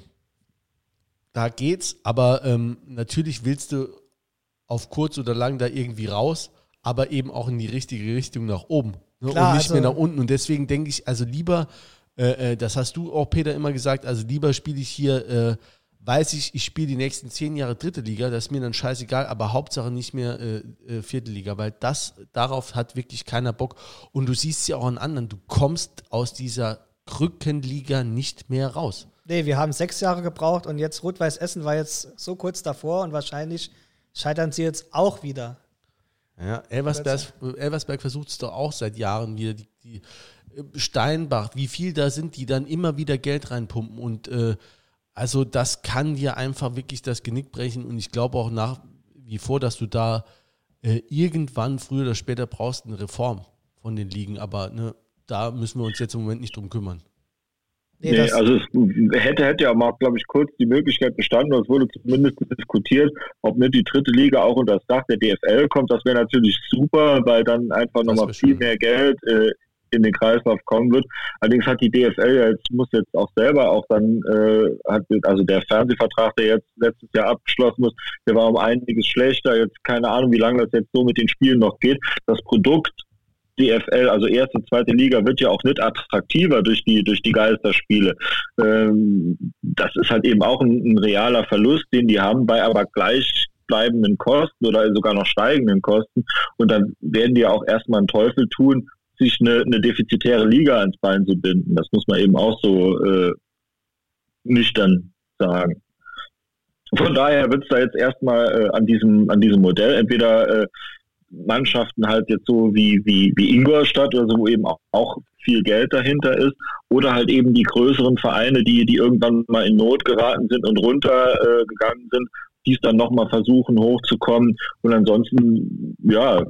da geht's, aber ähm, natürlich willst du auf kurz oder lang da irgendwie raus, aber eben auch in die richtige Richtung nach oben. Ne? Klar, und nicht also, mehr nach unten. Und deswegen denke ich, also lieber, äh, äh, das hast du auch, Peter, immer gesagt, also lieber spiele ich hier, äh, weiß ich, ich spiele die nächsten zehn Jahre dritte Liga, das ist mir dann scheißegal, aber Hauptsache nicht mehr äh, äh, vierte Liga, weil das, darauf hat wirklich keiner Bock. Und du siehst ja auch an anderen, du kommst aus dieser Krückenliga nicht mehr raus. Nee, wir haben sechs Jahre gebraucht und jetzt Rot-Weiß Essen war jetzt so kurz davor und wahrscheinlich scheitern sie jetzt auch wieder. Ja, Elversberg, Elversberg versucht es doch auch seit Jahren wieder. Die, die, äh, Steinbach, wie viel da sind, die dann immer wieder Geld reinpumpen. Und äh, also das kann dir einfach wirklich das Genick brechen. Und ich glaube auch nach wie vor, dass du da äh, irgendwann früher oder später brauchst eine Reform von den Ligen. Aber ne, da müssen wir uns jetzt im Moment nicht drum kümmern. Nee, nee also es hätte, hätte ja mal, glaube ich, kurz die Möglichkeit bestanden, oder es wurde zumindest diskutiert, ob nicht die dritte Liga auch unter das Dach der DFL kommt. Das wäre natürlich super, weil dann einfach nochmal viel mehr Geld äh, in den Kreislauf kommen wird. Allerdings hat die DFL ja jetzt, muss jetzt auch selber auch dann, äh, hat, also der Fernsehvertrag, der jetzt letztes Jahr abgeschlossen ist, der war um einiges schlechter. Jetzt keine Ahnung, wie lange das jetzt so mit den Spielen noch geht. Das Produkt DFL, also erste, zweite Liga, wird ja auch nicht attraktiver durch die, durch die Geisterspiele. Ähm, das ist halt eben auch ein, ein realer Verlust, den die haben, bei aber gleichbleibenden Kosten oder sogar noch steigenden Kosten. Und dann werden die auch erstmal einen Teufel tun, sich eine, eine defizitäre Liga ans Bein zu binden. Das muss man eben auch so äh, nüchtern sagen. Von daher wird es da jetzt erstmal äh, an diesem an diesem Modell entweder äh, Mannschaften halt jetzt so wie, wie, wie Ingolstadt oder so, wo eben auch, auch viel Geld dahinter ist, oder halt eben die größeren Vereine, die, die irgendwann mal in Not geraten sind und runtergegangen äh, sind, dies dann nochmal versuchen hochzukommen. Und ansonsten, ja,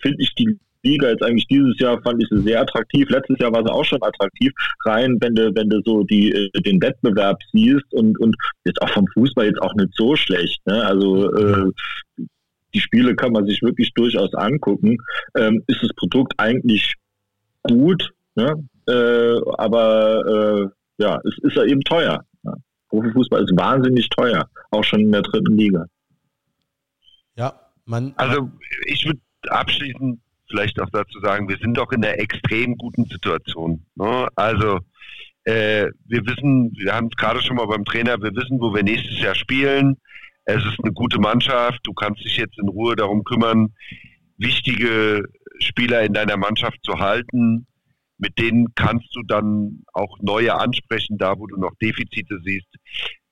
finde ich die Liga jetzt eigentlich dieses Jahr fand ich sie sehr attraktiv. Letztes Jahr war sie auch schon attraktiv, rein, wenn du, wenn du so die, äh, den Wettbewerb siehst und, und jetzt auch vom Fußball jetzt auch nicht so schlecht. Ne? Also äh, die Spiele kann man sich wirklich durchaus angucken. Ähm, ist das Produkt eigentlich gut, ne? äh, aber äh, ja, es ist ja eben teuer. Ja. Profifußball ist wahnsinnig teuer, auch schon in der dritten Liga. Ja, man. Also ich würde abschließend vielleicht auch dazu sagen, wir sind doch in einer extrem guten Situation. Ne? Also äh, wir wissen, wir haben es gerade schon mal beim Trainer, wir wissen, wo wir nächstes Jahr spielen es ist eine gute Mannschaft, du kannst dich jetzt in Ruhe darum kümmern, wichtige Spieler in deiner Mannschaft zu halten. Mit denen kannst du dann auch neue ansprechen, da wo du noch Defizite siehst.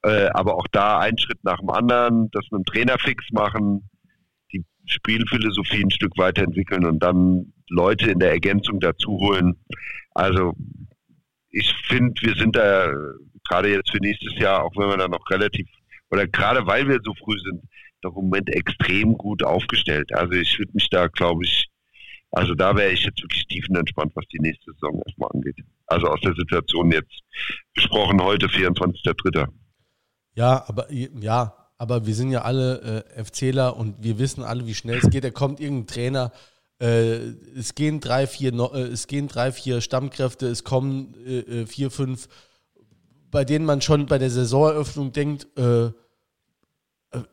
Äh, aber auch da ein Schritt nach dem anderen, das mit dem Trainer fix machen, Spielphilosophie ein Stück weiterentwickeln und dann Leute in der Ergänzung dazu holen. Also ich finde, wir sind da gerade jetzt für nächstes Jahr, auch wenn wir da noch relativ, oder gerade weil wir so früh sind, doch im Moment extrem gut aufgestellt. Also ich würde mich da, glaube ich, also da wäre ich jetzt wirklich tiefenentspannt, was die nächste Saison erstmal angeht. Also aus der Situation jetzt gesprochen, heute 24.3. Ja, aber ja, aber wir sind ja alle äh, FCler und wir wissen alle, wie schnell es geht. Da kommt irgendein Trainer, äh, es gehen drei, vier, äh, es gehen drei, vier Stammkräfte, es kommen äh, äh, vier, fünf, bei denen man schon bei der Saisoneröffnung denkt, äh,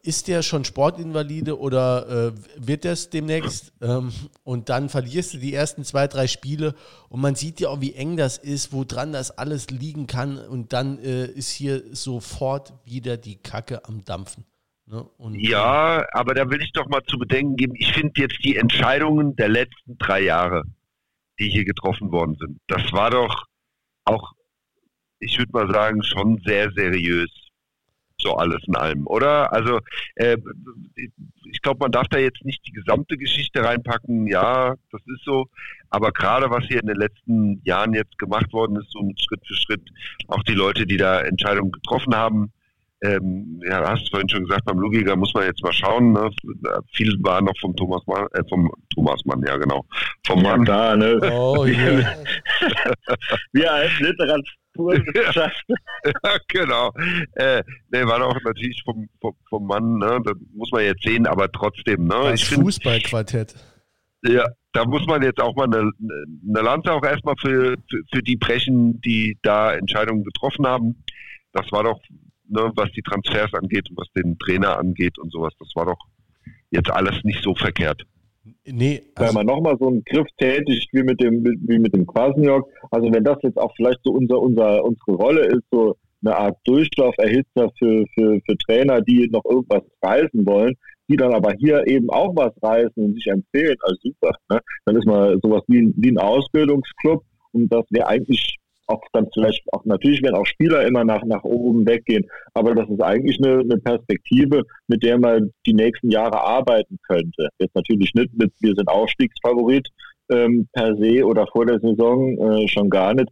ist der schon Sportinvalide oder äh, wird das demnächst? Ähm, und dann verlierst du die ersten zwei, drei Spiele und man sieht ja auch, wie eng das ist, woran das alles liegen kann. Und dann äh, ist hier sofort wieder die Kacke am Dampfen. Ne? Und, ja, aber da will ich doch mal zu bedenken geben, ich finde jetzt die Entscheidungen der letzten drei Jahre, die hier getroffen worden sind, das war doch auch, ich würde mal sagen, schon sehr seriös. So alles in allem, oder? Also äh, ich glaube, man darf da jetzt nicht die gesamte Geschichte reinpacken. Ja, das ist so. Aber gerade was hier in den letzten Jahren jetzt gemacht worden ist, so Schritt für Schritt, auch die Leute, die da Entscheidungen getroffen haben, ähm, ja, hast du vorhin schon gesagt, beim Lugiger muss man jetzt mal schauen. Ne? Viel war noch vom Thomas Mann, äh, vom Thomas Mann, ja genau. Vom ja, Mann. Da, ne? Oh, yeah. Wir als Literaturwissenschaft. ja, genau. Äh, ne, war doch natürlich vom, vom, vom Mann, ne? Das muss man jetzt sehen, aber trotzdem, ne? Als Fußballquartett. Ja, da muss man jetzt auch mal eine, eine Lanze auch erstmal für, für, für die brechen, die da Entscheidungen getroffen haben. Das war doch ne, was die Transfers angeht und was den Trainer angeht und sowas. Das war doch jetzt alles nicht so verkehrt. Nee, also Weil man nochmal so einen Griff tätigt wie mit dem, wie mit dem Kwasniok. Also wenn das jetzt auch vielleicht so unser, unser, unsere Rolle ist, so eine Art Durchlauferhitzer für, für, für Trainer, die noch irgendwas reißen wollen, die dann aber hier eben auch was reißen und sich empfehlen, also super. Ne? Dann ist man sowas wie, wie ein Ausbildungsclub und das wäre eigentlich auch dann vielleicht auch natürlich werden auch Spieler immer nach, nach oben weggehen, aber das ist eigentlich eine, eine Perspektive, mit der man die nächsten Jahre arbeiten könnte. Jetzt natürlich nicht mit, wir sind Aufstiegsfavorit ähm, per se oder vor der Saison äh, schon gar nicht,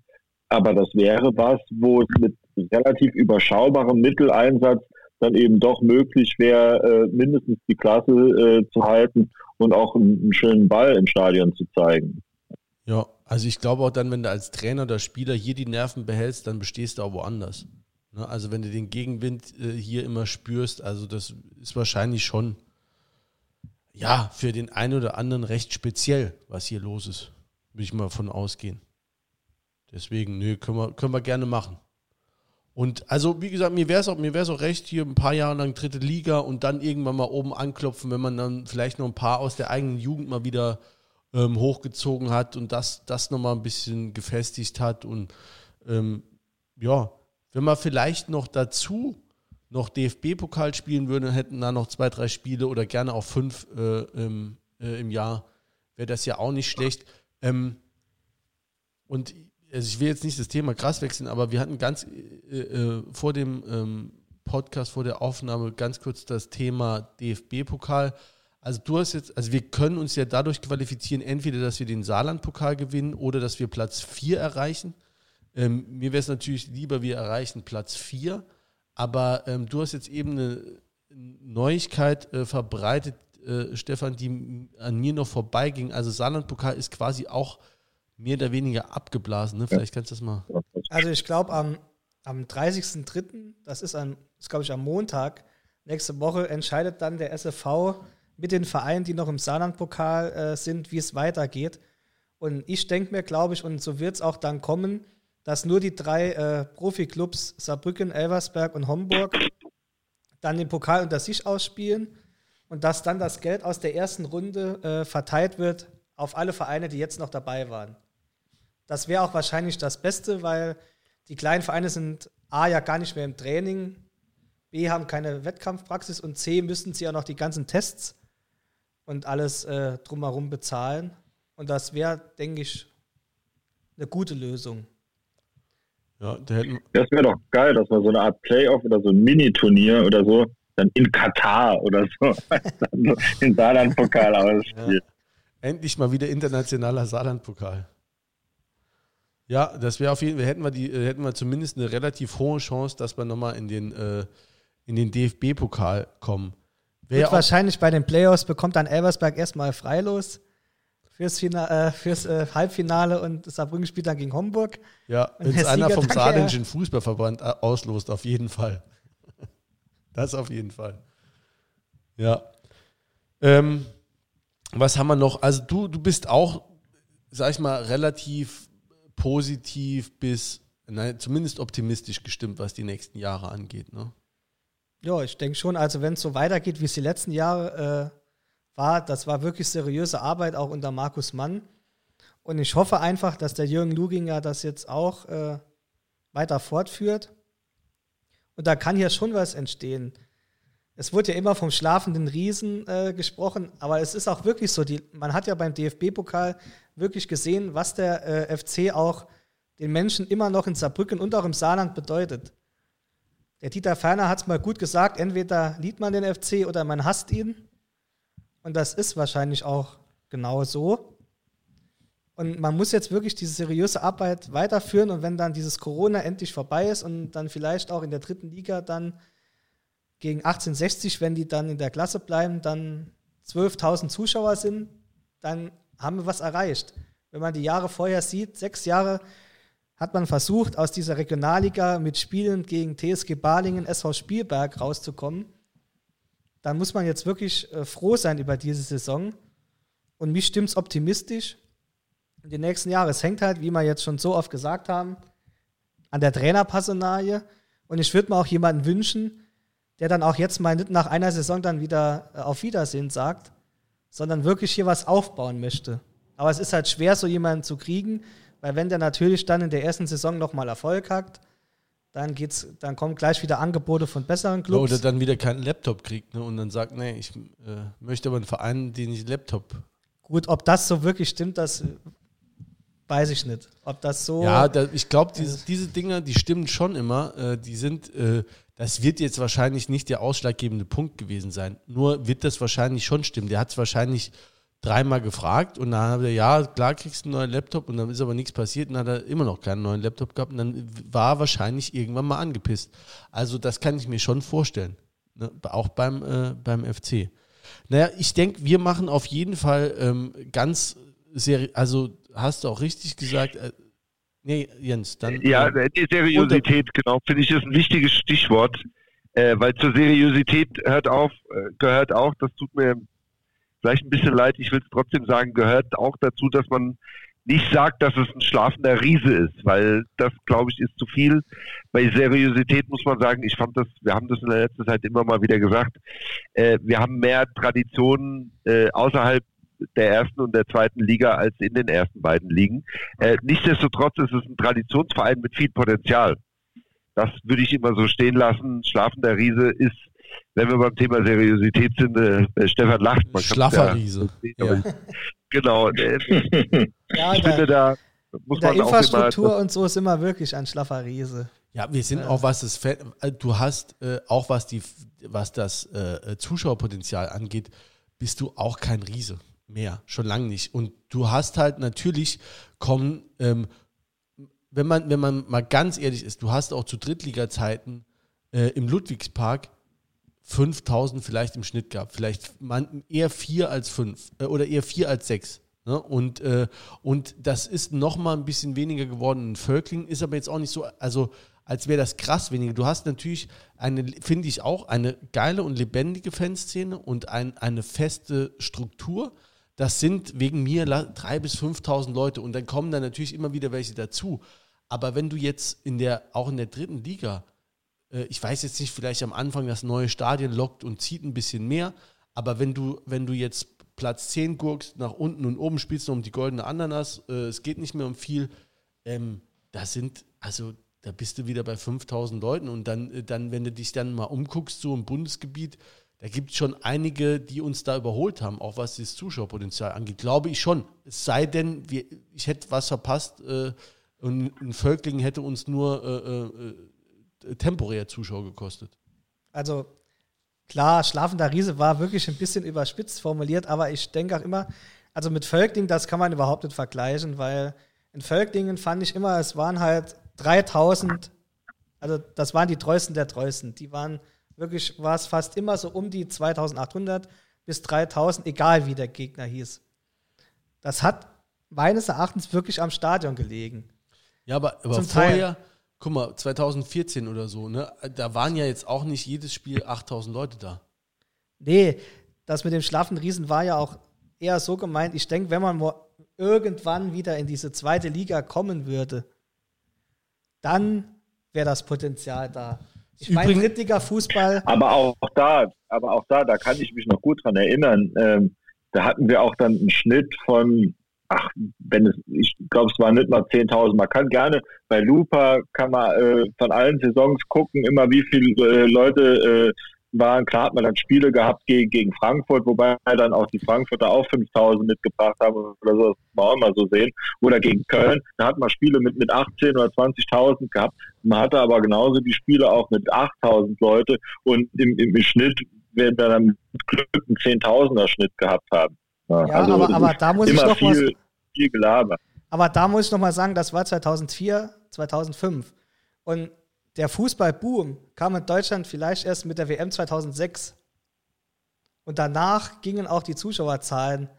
aber das wäre was, wo es mit relativ überschaubarem Mitteleinsatz dann eben doch möglich wäre, äh, mindestens die Klasse äh, zu halten und auch einen, einen schönen Ball im Stadion zu zeigen. Ja, also ich glaube auch dann, wenn du als Trainer oder Spieler hier die Nerven behältst, dann bestehst du auch woanders. Ne? Also wenn du den Gegenwind äh, hier immer spürst, also das ist wahrscheinlich schon, ja, für den einen oder anderen recht speziell, was hier los ist. Will ich mal von ausgehen. Deswegen, nö, können wir, können wir gerne machen. Und also, wie gesagt, mir wäre es auch, auch recht, hier ein paar Jahre lang dritte Liga und dann irgendwann mal oben anklopfen, wenn man dann vielleicht noch ein paar aus der eigenen Jugend mal wieder ähm, hochgezogen hat und das, das nochmal ein bisschen gefestigt hat. Und ähm, ja, wenn man vielleicht noch dazu noch DFB-Pokal spielen würde, hätten da noch zwei, drei Spiele oder gerne auch fünf äh, im, äh, im Jahr, wäre das ja auch nicht schlecht. Ähm, und also ich will jetzt nicht das Thema krass wechseln, aber wir hatten ganz äh, äh vor dem ähm, Podcast, vor der Aufnahme ganz kurz das Thema DFB-Pokal. Also du hast jetzt, also wir können uns ja dadurch qualifizieren, entweder, dass wir den Saarland-Pokal gewinnen oder dass wir Platz 4 erreichen. Ähm, mir wäre es natürlich lieber, wir erreichen Platz 4. Aber ähm, du hast jetzt eben eine Neuigkeit äh, verbreitet, äh, Stefan, die an mir noch vorbeiging. Also Saarland-Pokal ist quasi auch mehr oder weniger abgeblasen. Ne? Vielleicht kannst du das mal. Also ich glaube am, am 30.03., das ist, ist glaube ich am Montag, nächste Woche entscheidet dann der SFV mit den Vereinen, die noch im Saarland-Pokal äh, sind, wie es weitergeht. Und ich denke mir, glaube ich, und so wird es auch dann kommen, dass nur die drei äh, Profiklubs Saarbrücken, Elversberg und Homburg dann den Pokal unter sich ausspielen und dass dann das Geld aus der ersten Runde äh, verteilt wird auf alle Vereine, die jetzt noch dabei waren. Das wäre auch wahrscheinlich das Beste, weil die kleinen Vereine sind A ja gar nicht mehr im Training, B haben keine Wettkampfpraxis und C müssen sie ja noch die ganzen Tests und alles äh, drumherum bezahlen. Und das wäre, denke ich, eine gute Lösung. Ja, das wäre doch geil, dass man so eine Art Playoff oder so ein Mini-Turnier oder so dann in Katar oder so den Saarland-Pokal ausspielt. Ja. Endlich mal wieder internationaler Saarland-Pokal. Ja, das wäre auf jeden Fall, hätten wir, die, äh, hätten wir zumindest eine relativ hohe Chance, dass wir nochmal in den, äh, in den DFB-Pokal kommen. Wird wahrscheinlich bei den Playoffs bekommt dann Elversberg erstmal freilos fürs, Fina äh, fürs äh, Halbfinale und Saarbrücken spielt dann gegen Homburg. Ja, wenn es einer vom saarländischen Fußballverband äh, auslost, auf jeden Fall. das auf jeden Fall. Ja. Ähm, was haben wir noch? Also du, du bist auch, sag ich mal, relativ positiv bis, nein, zumindest optimistisch gestimmt, was die nächsten Jahre angeht, ne? Ja, ich denke schon, also wenn es so weitergeht, wie es die letzten Jahre äh, war, das war wirklich seriöse Arbeit, auch unter Markus Mann. Und ich hoffe einfach, dass der Jürgen Luginger das jetzt auch äh, weiter fortführt. Und da kann hier schon was entstehen. Es wurde ja immer vom schlafenden Riesen äh, gesprochen, aber es ist auch wirklich so. Die, man hat ja beim DFB-Pokal wirklich gesehen, was der äh, FC auch den Menschen immer noch in Saarbrücken und auch im Saarland bedeutet. Der Dieter Ferner hat es mal gut gesagt, entweder liebt man den FC oder man hasst ihn. Und das ist wahrscheinlich auch genau so. Und man muss jetzt wirklich diese seriöse Arbeit weiterführen und wenn dann dieses Corona endlich vorbei ist und dann vielleicht auch in der dritten Liga dann gegen 1860, wenn die dann in der Klasse bleiben, dann 12.000 Zuschauer sind, dann haben wir was erreicht. Wenn man die Jahre vorher sieht, sechs Jahre hat man versucht, aus dieser Regionalliga mit Spielen gegen TSG Balingen, SV Spielberg rauszukommen dann muss man jetzt wirklich äh, froh sein über diese Saison. Und mich stimmt es optimistisch in den nächsten Jahren. Es hängt halt, wie wir jetzt schon so oft gesagt haben, an der Trainerpersonalie. Und ich würde mir auch jemanden wünschen, der dann auch jetzt mal nicht nach einer Saison dann wieder äh, auf Wiedersehen sagt, sondern wirklich hier was aufbauen möchte. Aber es ist halt schwer, so jemanden zu kriegen, weil wenn der natürlich dann in der ersten Saison nochmal Erfolg hat, dann geht's, dann kommen gleich wieder Angebote von besseren Clubs. Oder dann wieder keinen Laptop kriegt ne? und dann sagt, nee, ich äh, möchte aber einen Verein, den ich Laptop. Gut, ob das so wirklich stimmt, das weiß ich nicht. Ob das so. Ja, da, ich glaube, diese, diese Dinger, die stimmen schon immer. Äh, die sind, äh, das wird jetzt wahrscheinlich nicht der ausschlaggebende Punkt gewesen sein. Nur wird das wahrscheinlich schon stimmen. Der hat es wahrscheinlich dreimal gefragt und dann hat er, ja, klar kriegst du einen neuen Laptop und dann ist aber nichts passiert und dann hat er immer noch keinen neuen Laptop gehabt und dann war er wahrscheinlich irgendwann mal angepisst. Also das kann ich mir schon vorstellen, ne? auch beim, äh, beim FC. Naja, ich denke, wir machen auf jeden Fall ähm, ganz sehr, also hast du auch richtig gesagt, äh, nee, Jens, dann. Ja, äh, die Seriosität, genau, finde ich, ist ein wichtiges Stichwort. Äh, weil zur Seriosität hört auf, äh, gehört auch, das tut mir vielleicht ein bisschen leid, ich will es trotzdem sagen, gehört auch dazu, dass man nicht sagt, dass es ein schlafender Riese ist, weil das, glaube ich, ist zu viel. Bei Seriosität muss man sagen, ich fand das, wir haben das in der letzten Zeit immer mal wieder gesagt, äh, wir haben mehr Traditionen äh, außerhalb der ersten und der zweiten Liga als in den ersten beiden Ligen. Äh, nichtsdestotrotz ist es ein Traditionsverein mit viel Potenzial. Das würde ich immer so stehen lassen. Schlafender Riese ist wenn wir beim Thema Seriosität sind, äh, Stefan lacht. Man Schlaffer Riese. Ja. Genau. Äh, ja, ich finde, da muss man der Infrastruktur auch immer, und so ist immer wirklich ein schlaffer Riese. Ja, wir sind ja. auch, was das Fan, äh, du hast äh, auch was die, was das äh, Zuschauerpotenzial angeht, bist du auch kein Riese mehr, schon lange nicht. Und du hast halt natürlich kommen, ähm, wenn man, wenn man mal ganz ehrlich ist, du hast auch zu Drittliga-Zeiten äh, im Ludwigspark 5000 vielleicht im Schnitt gehabt. Vielleicht eher vier als fünf äh, oder eher vier als sechs. Ne? Und, äh, und das ist noch mal ein bisschen weniger geworden in Völkling, ist aber jetzt auch nicht so, also als wäre das krass weniger. Du hast natürlich eine, finde ich auch, eine geile und lebendige Fanszene und ein, eine feste Struktur. Das sind wegen mir drei bis 5.000 Leute und dann kommen da natürlich immer wieder welche dazu. Aber wenn du jetzt in der, auch in der dritten Liga ich weiß jetzt nicht, vielleicht am Anfang das neue Stadion lockt und zieht ein bisschen mehr, aber wenn du, wenn du jetzt Platz 10 gurkst, nach unten und oben spielst du um die goldene Ananas, äh, es geht nicht mehr um viel, ähm, da sind, also da bist du wieder bei 5000 Leuten und dann, äh, dann, wenn du dich dann mal umguckst, so im Bundesgebiet, da gibt es schon einige, die uns da überholt haben, auch was das Zuschauerpotenzial angeht. Glaube ich schon. Es sei denn, wir, ich hätte was verpasst äh, und ein Völkling hätte uns nur äh, äh, temporär Zuschauer gekostet. Also klar, schlafender Riese war wirklich ein bisschen überspitzt formuliert, aber ich denke auch immer, also mit Völkling, das kann man überhaupt nicht vergleichen, weil In Völklingen fand ich immer, es waren halt 3000, also das waren die treuesten der treuesten. Die waren wirklich, war es fast immer so um die 2800 bis 3000, egal wie der Gegner hieß. Das hat meines Erachtens wirklich am Stadion gelegen. Ja, aber, aber Zum vorher, guck mal, 2014 oder so, ne, da waren ja jetzt auch nicht jedes Spiel 8000 Leute da. Nee, das mit dem schlaffen Riesen war ja auch eher so gemeint. Ich denke, wenn man irgendwann wieder in diese zweite Liga kommen würde, dann wäre das Potenzial da. Ich meine, Übrigens- Drittliga-Fußball, Aber auch da, aber auch da, da kann ich mich noch gut dran erinnern. Ähm, da hatten wir auch dann einen Schnitt von, ach, wenn es, ich glaube, es waren nicht mal 10.000. Man kann gerne bei Lupa kann man äh, von allen Saisons gucken, immer wie viele äh, Leute äh, waren. Klar hat man dann Spiele gehabt gegen, gegen Frankfurt, wobei dann auch die Frankfurter auch 5.000 mitgebracht haben oder so, das kann man auch immer so sehen. Oder gegen Köln, da hat man Spiele mit, mit 18 oder 20.000 gehabt. Man hatte aber genauso die Spiele auch mit 8.000 Leute und im, im Schnitt werden wir dann mit Glück einen 10.000er Schnitt gehabt haben. Ja, also aber- aber da muss ich noch was- viel, Gelaber. aber da muss ich nochmal sagen, das war 2004, 2005. Und der Fußballboom kam in Deutschland vielleicht erst mit der WM 2006. Und danach gingen auch die Zuschauerzahlen,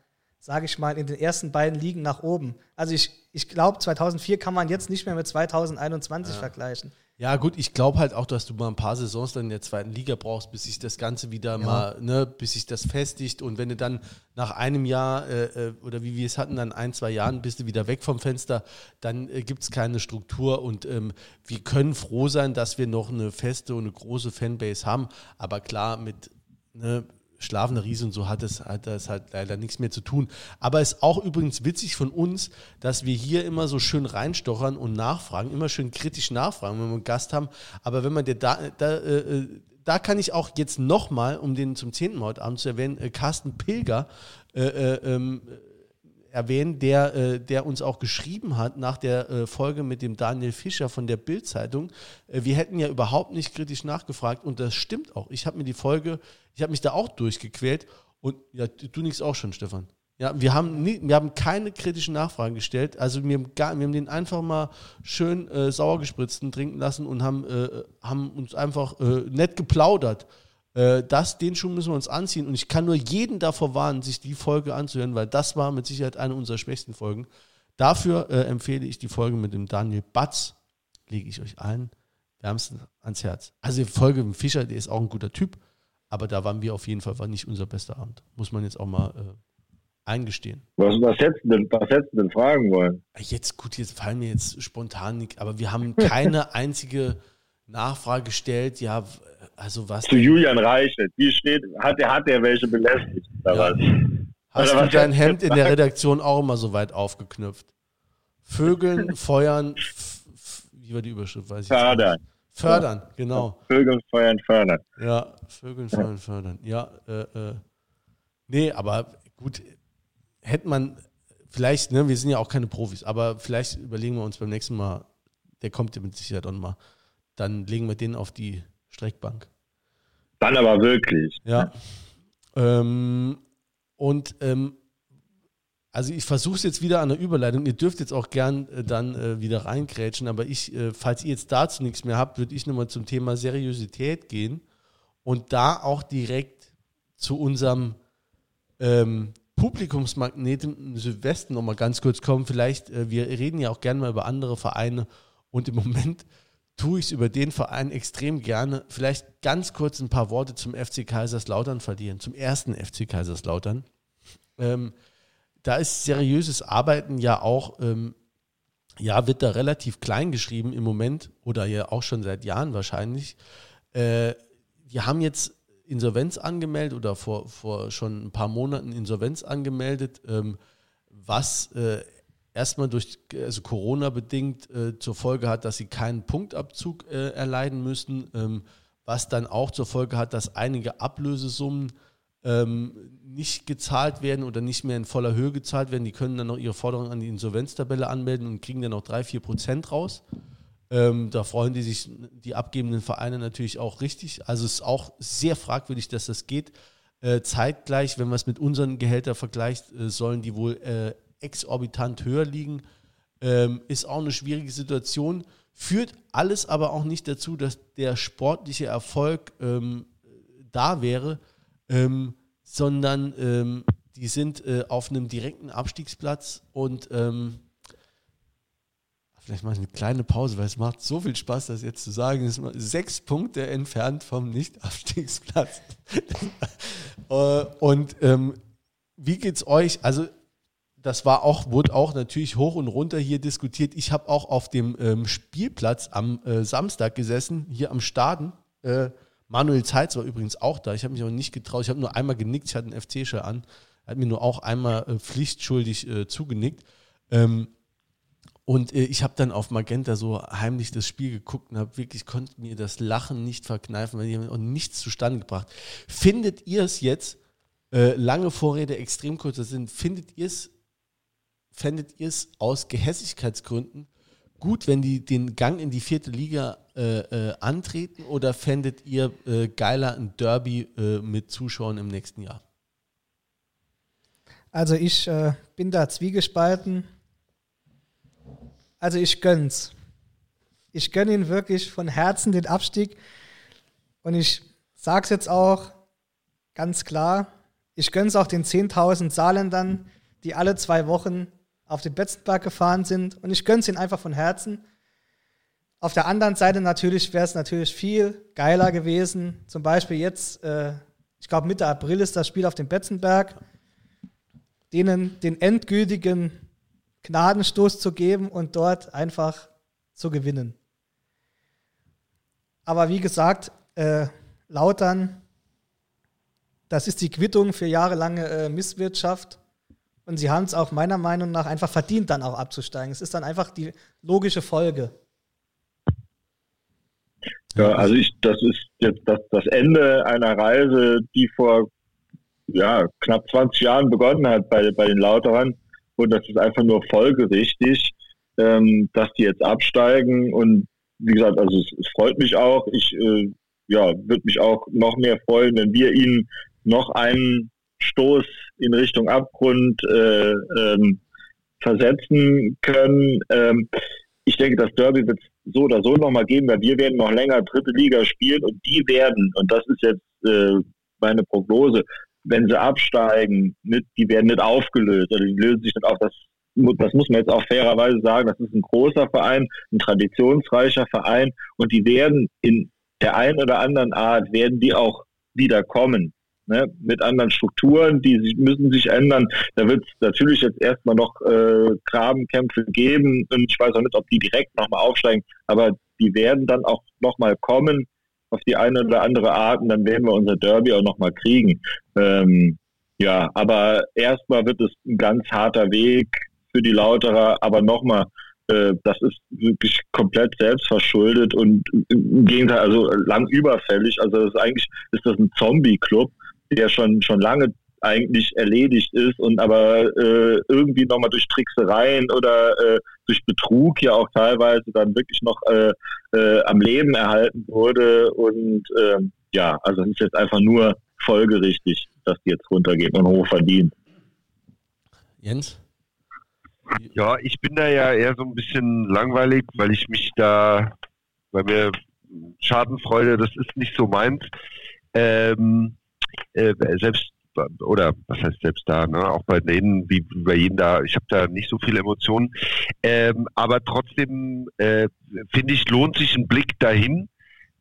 sage ich mal, in den ersten beiden Ligen nach oben. Also ich, ich glaube, 2004 kann man jetzt nicht mehr mit 2021 vergleichen. Ja, gut, ich glaube halt auch, dass du mal ein paar Saisons dann in der zweiten Liga brauchst, bis sich das Ganze wieder mal, ne, bis sich das festigt. Und wenn du dann nach einem Jahr äh, äh, oder wie wir es hatten, dann ein, zwei Jahren bist du wieder weg vom Fenster, dann äh, gibt es keine Struktur. Und ähm, wir können froh sein, dass wir noch eine feste und eine große Fanbase haben. Aber klar, mit ne, schlafender Riese und so hat es hat das halt leider nichts mehr zu tun. Aber es ist auch übrigens witzig von uns, dass wir hier immer so schön reinstochern und nachfragen, immer schön kritisch nachfragen, wenn wir einen Gast haben. Aber wenn man der da, da, äh, äh, da kann ich auch jetzt nochmal, um den zum zehnten Mal heute Abend zu erwähnen, äh, Carsten Pilger äh, äh, ähm, erwähnen, der, äh, der uns auch geschrieben hat nach der äh, Folge mit dem Daniel Fischer von der Bild-Zeitung. Äh, wir hätten ja überhaupt nicht kritisch nachgefragt und das stimmt auch. Ich habe mir die Folge, ich habe mich da auch durchgequält und ja, du nix auch schon, Stefan. Ja, wir haben, nie, wir haben keine kritischen Nachfragen gestellt. Also wir haben, gar, wir haben den einfach mal schön äh, sauer gespritzten trinken lassen und haben, äh, haben uns einfach äh, nett geplaudert. Äh, das, den Schuh müssen wir uns anziehen. Und ich kann nur jeden davor warnen, sich die Folge anzuhören, weil das war mit Sicherheit eine unserer schwächsten Folgen. Dafür äh, empfehle ich die Folge mit dem Daniel Batz. Lege ich euch allen wärmstens ans Herz. Also die Folge mit Fischer, der ist auch ein guter Typ, aber da waren wir auf jeden Fall, war nicht unser bester Abend. Muss man jetzt auch mal äh, eingestehen. Was, was, hättest du denn, was hättest du denn fragen wollen? Jetzt, gut, jetzt fallen mir jetzt spontan nicht, aber wir haben keine einzige Nachfrage gestellt. Ja, also was. Zu Julian Reichelt. Wie steht, hat der, hat der welche belästigt? Oder Ja. was? Hast Oder du was dein Hemd in der Redaktion auch immer so weit aufgeknüpft? Vögeln, feuern, wie war die Überschrift? Weiß ich. Fördern. Fördern, genau. Vögel feuern, fördern. Ja, Vögeln, fördern, fördern. Ja, äh, äh. Nee, aber gut, hätte man vielleicht, ne, wir sind ja auch keine Profis, aber vielleicht überlegen wir uns beim nächsten Mal, der kommt ja mit Sicherheit auch mal, dann legen wir den auf die Streckbank. Dann aber wirklich. Ja. Ähm, und ähm, also ich versuche es jetzt wieder an der Überleitung. Ihr dürft jetzt auch gern äh, dann äh, wieder reingrätschen, aber ich, äh, falls ihr jetzt dazu nichts mehr habt, würde ich nochmal zum Thema Seriosität gehen und da auch direkt zu unserem ähm, Publikumsmagnet im Südwesten nochmal ganz kurz kommen. Vielleicht, äh, wir reden ja auch gerne mal über andere Vereine und im Moment tue ich es über den Verein extrem gerne. Vielleicht ganz kurz ein paar Worte zum FC Kaiserslautern verlieren, zum ersten FC Kaiserslautern. Ähm, da ist seriöses Arbeiten ja auch, ähm, ja, wird da relativ klein geschrieben im Moment oder ja auch schon seit Jahren wahrscheinlich. Äh, die haben jetzt Insolvenz angemeldet oder vor, vor schon ein paar Monaten Insolvenz angemeldet, ähm, was äh, erstmal durch also Corona bedingt äh, zur Folge hat, dass sie keinen Punktabzug äh, erleiden müssen, ähm, was dann auch zur Folge hat, dass einige Ablösesummen ähm, nicht gezahlt werden oder nicht mehr in voller Höhe gezahlt werden. Die können dann noch ihre Forderung an die Insolvenztabelle anmelden und kriegen dann noch drei, vier Prozent raus. Ähm, da freuen die sich, die abgebenden Vereine natürlich auch richtig. Also es ist auch sehr fragwürdig, dass das geht. Äh, zeitgleich, wenn man es mit unseren Gehältern vergleicht, äh, sollen die wohl äh, exorbitant höher liegen. ähm, ist auch eine schwierige Situation, führt alles aber auch nicht dazu, dass der sportliche Erfolg ähm, da wäre, ähm, sondern ähm, die sind äh, auf einem direkten Abstiegsplatz und ähm, vielleicht ich eine kleine Pause, weil es macht so viel Spaß, das jetzt zu sagen. Es ist sechs Punkte entfernt vom Nicht-Abstiegsplatz. Äh, und ähm, wie geht's euch? Also das war auch, wurde auch natürlich hoch und runter hier diskutiert. Ich habe auch auf dem ähm, Spielplatz am äh, Samstag gesessen, hier am Staden. Äh, Manuel Zeitz war übrigens auch da. Ich habe mich aber nicht getraut. Ich habe nur einmal genickt. Ich hatte einen FC-Shirt an. Er hat mir nur auch einmal äh, pflichtschuldig äh, zugenickt. Ähm, und äh, ich habe dann auf Magenta so heimlich das Spiel geguckt und habe wirklich, konnte mir das Lachen nicht verkneifen, weil die haben auch nichts zustande gebracht. Findet ihr es jetzt, äh, lange Vorrede, extrem kurzer Sinn, findet ihr es fändet ihr es aus Gehässigkeitsgründen gut, wenn die den Gang in die vierte Liga äh, äh, antreten oder fändet ihr äh, geiler ein Derby äh, mit Zuschauern im nächsten Jahr? Also ich äh, bin da zwiegespalten. Also ich gönn's. Ich gönne ihn wirklich von Herzen den Abstieg. Und ich sage es jetzt auch ganz klar, ich gönne es auch den 10.000 Saarländern, die alle zwei Wochen auf den Betzenberg gefahren sind. Und ich gönne es ihnen einfach von Herzen. Auf der anderen Seite natürlich wäre es natürlich viel geiler gewesen. Zum Beispiel jetzt, äh, ich glaube Mitte April ist das Spiel auf dem Betzenberg, denen den endgültigen Gnadenstoß zu geben und dort einfach zu gewinnen. Aber wie gesagt, äh, Lautern, das ist die Quittung für jahrelange äh, Misswirtschaft. Und sie haben es auch meiner Meinung nach einfach verdient, dann auch abzusteigen. Es ist dann einfach die logische Folge. Ja, also ich, das ist jetzt das, das Ende einer Reise, die vor ja, knapp 20 Jahren begonnen hat bei, bei den Lauterern. Und das ist einfach nur folgerichtig, ähm, dass die jetzt absteigen. Und wie gesagt, also es, es freut mich auch. Ich äh, ja, würde mich auch noch mehr freuen, wenn wir ihnen noch einen Stoß in Richtung Abgrund äh, ähm, versetzen können. Ähm, ich denke, das Derby wird es so oder so nochmal geben, weil wir werden noch länger dritte Liga spielen und die werden, und das ist jetzt äh, meine Prognose, wenn sie absteigen, nicht, die werden nicht aufgelöst, also die lösen sich nicht auf. Das, das muss man jetzt auch fairerweise sagen, das ist ein großer Verein, ein traditionsreicher Verein und die werden in der einen oder anderen Art, werden die auch wieder kommen ne, mit anderen Strukturen, die müssen sich ändern. Da wird es natürlich jetzt erstmal noch äh, Grabenkämpfe geben und ich weiß auch nicht, ob die direkt nochmal aufsteigen, aber die werden dann auch nochmal kommen auf die eine oder andere Art und dann werden wir unser Derby auch nochmal kriegen. Ähm, ja, aber erstmal wird es ein ganz harter Weg für die Lauterer, aber nochmal, äh, das ist wirklich komplett selbstverschuldet und im Gegenteil, also lang überfällig. Also das ist eigentlich ist das ein Zombie-Club der schon, schon lange eigentlich erledigt ist und aber äh, irgendwie nochmal durch Tricksereien oder äh, durch Betrug ja auch teilweise dann wirklich noch äh, äh, am Leben erhalten wurde. Und ähm, ja, also es ist jetzt einfach nur folgerichtig, dass die jetzt runtergehen und hoch verdienen. Jens? Ja, ich bin da ja eher so ein bisschen langweilig, weil ich mich da, weil mir Schadenfreude, das ist nicht so meins. Ähm, äh, selbst oder was heißt selbst da, ne? auch bei denen, wie, bei jedem da, ich habe da nicht so viele Emotionen. Ähm, aber trotzdem äh, finde ich, lohnt sich ein Blick dahin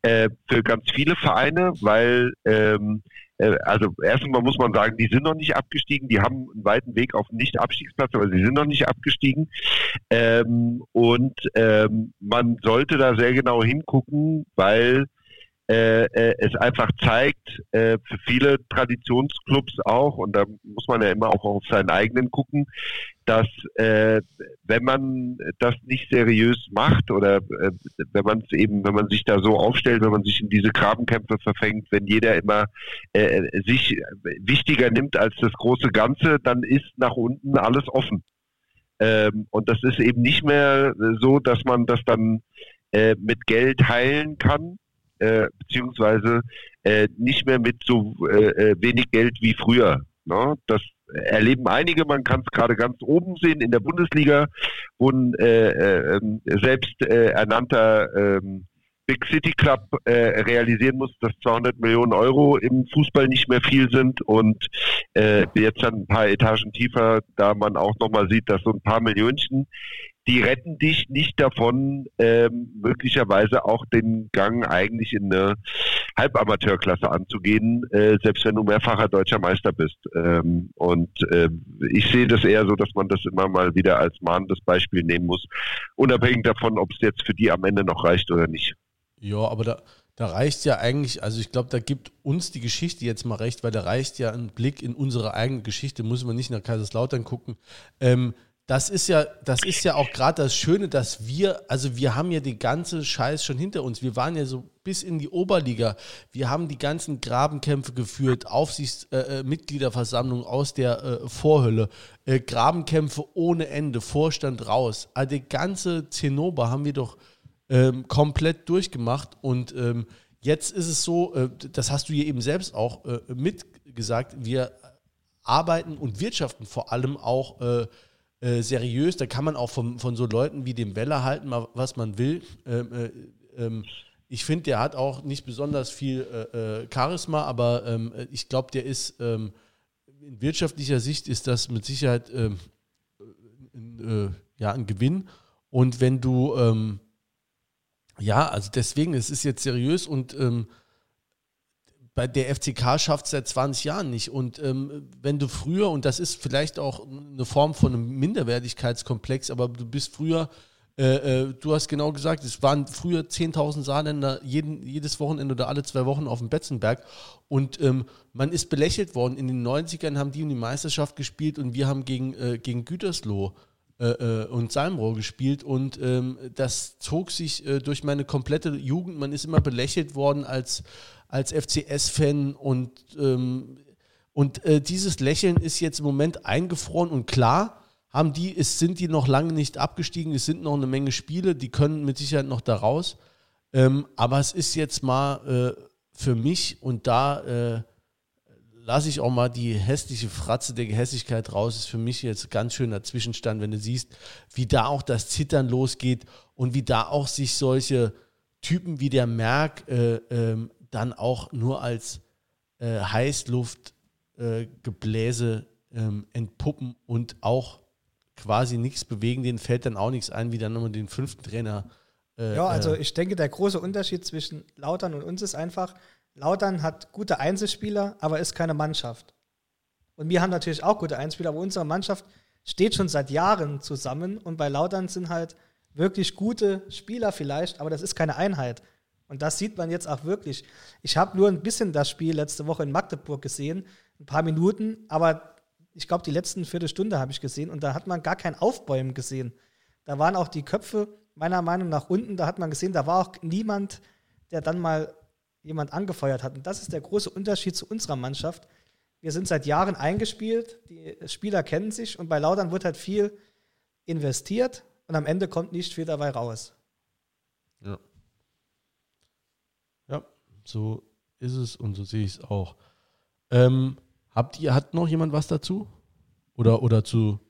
äh, für ganz viele Vereine, weil ähm, äh, also erstmal muss man sagen, die sind noch nicht abgestiegen, die haben einen weiten Weg auf den Nicht-Abstiegsplatz, aber sie sind noch nicht abgestiegen. Ähm, und ähm, man sollte da sehr genau hingucken, weil äh, äh, es einfach zeigt, äh, für viele Traditionsclubs auch, und da muss man ja immer auch auf seinen eigenen gucken, dass äh, wenn man das nicht seriös macht oder äh, wenn man es eben, wenn man sich da so aufstellt, wenn man sich in diese Grabenkämpfe verfängt, wenn jeder immer sich wichtiger nimmt als das große Ganze, dann ist nach unten alles offen. Ähm, und das ist eben nicht mehr so, dass man das dann mit Geld heilen kann, äh, beziehungsweise äh, nicht mehr mit so äh, äh, wenig Geld wie früher. Ne? Das erleben einige, man kann es gerade ganz oben sehen in der Bundesliga, wo ein äh, äh, selbst äh, ernannter ähm, Big City Club äh, realisieren muss, dass 200 Millionen Euro im Fußball nicht mehr viel sind und äh, jetzt dann ein paar Etagen tiefer, da man auch nochmal sieht, dass so ein paar Millionchen die retten dich nicht davon, ähm, möglicherweise auch den Gang eigentlich in eine Halbamateurklasse anzugehen, äh, selbst wenn du mehrfacher deutscher Meister bist. Ähm, und äh, ich sehe das eher so, dass man das immer mal wieder als mahnendes Beispiel nehmen muss, unabhängig davon, ob es jetzt für die am Ende noch reicht oder nicht. Ja, aber da, da reicht ja eigentlich, also ich glaube, da gibt uns die Geschichte jetzt mal recht, weil da reicht ja ein Blick in unsere eigene Geschichte, muss man nicht nach Kaiserslautern gucken. Ähm, das ist ja, das ist ja auch gerade das Schöne, dass wir, also wir haben ja die ganze Scheiß schon hinter uns. Wir waren ja so bis in die Oberliga. Wir haben die ganzen Grabenkämpfe geführt, Aufsichtsmitgliederversammlung äh, aus der äh, Vorhölle, äh, Grabenkämpfe ohne Ende, Vorstand raus. Also die ganze Zinnober haben wir doch ähm, komplett durchgemacht und ähm, jetzt ist es so, äh, das hast du hier eben selbst auch äh, mitgesagt, wir arbeiten und wirtschaften vor allem auch äh, seriös. Da kann man auch von, von so Leuten wie dem Weller halten, was man will. Ähm, äh, ähm, ich finde, der hat auch nicht besonders viel äh, äh Charisma, aber ähm, ich glaube, der ist ähm, in wirtschaftlicher Sicht ist das mit Sicherheit ähm, äh, ja, ein Gewinn. Und wenn du, ähm, ja, also deswegen, es ist jetzt seriös und bei der FCK schafft es seit 20 Jahren nicht. Und ähm, wenn du früher, und das ist vielleicht auch eine Form von einem Minderwertigkeitskomplex, aber du bist früher, äh, äh, du hast genau gesagt, es waren früher 10.000 Saarländer jeden, jedes Wochenende oder alle zwei Wochen auf dem Betzenberg. Und ähm, man ist belächelt worden. In den 90ern haben die um die Meisterschaft gespielt und wir haben gegen, äh, gegen Gütersloh äh, äh, und Salmrohr gespielt und ähm, das zog sich äh, durch meine komplette Jugend. Man ist immer belächelt worden als, als FCS-Fan und, ähm, und äh, dieses Lächeln ist jetzt im Moment eingefroren und klar, haben die, es sind die noch lange nicht abgestiegen, es sind noch eine Menge Spiele, die können mit Sicherheit noch da raus. Ähm, aber es ist jetzt mal äh, für mich und da äh, lasse ich auch mal die hässliche Fratze der Gehässigkeit raus, ist für mich jetzt ganz schöner Zwischenstand, wenn du siehst, wie da auch das Zittern losgeht und wie da auch sich solche Typen wie der Merck äh, ähm, dann auch nur als äh, Heißluftgebläse äh, ähm, entpuppen und auch quasi nichts bewegen, denen fällt dann auch nichts ein, wie dann nochmal den fünften Trainer. Äh, ja, also äh, ich denke, der große Unterschied zwischen Lautern und uns ist einfach, Lautern hat gute Einzelspieler, aber ist keine Mannschaft. Und wir haben natürlich auch gute Einzelspieler, aber unsere Mannschaft steht schon seit Jahren zusammen und bei Lautern sind halt wirklich gute Spieler vielleicht, aber das ist keine Einheit. Und das sieht man jetzt auch wirklich. Ich habe nur ein bisschen das Spiel letzte Woche in Magdeburg gesehen, ein paar Minuten, aber ich glaube, die letzten Viertelstunde habe ich gesehen und da hat man gar kein Aufbäumen gesehen. Da waren auch die Köpfe meiner Meinung nach unten, da hat man gesehen, da war auch niemand, der dann mal jemand angefeuert hat. Und das ist der große Unterschied zu unserer Mannschaft. Wir sind seit Jahren eingespielt, die Spieler kennen sich und bei Laudern wird halt viel investiert und am Ende kommt nicht viel dabei raus. Ja. So ist es und so sehe ich es auch. Ähm, habt ihr, hat noch jemand was dazu? Oder, oder zu.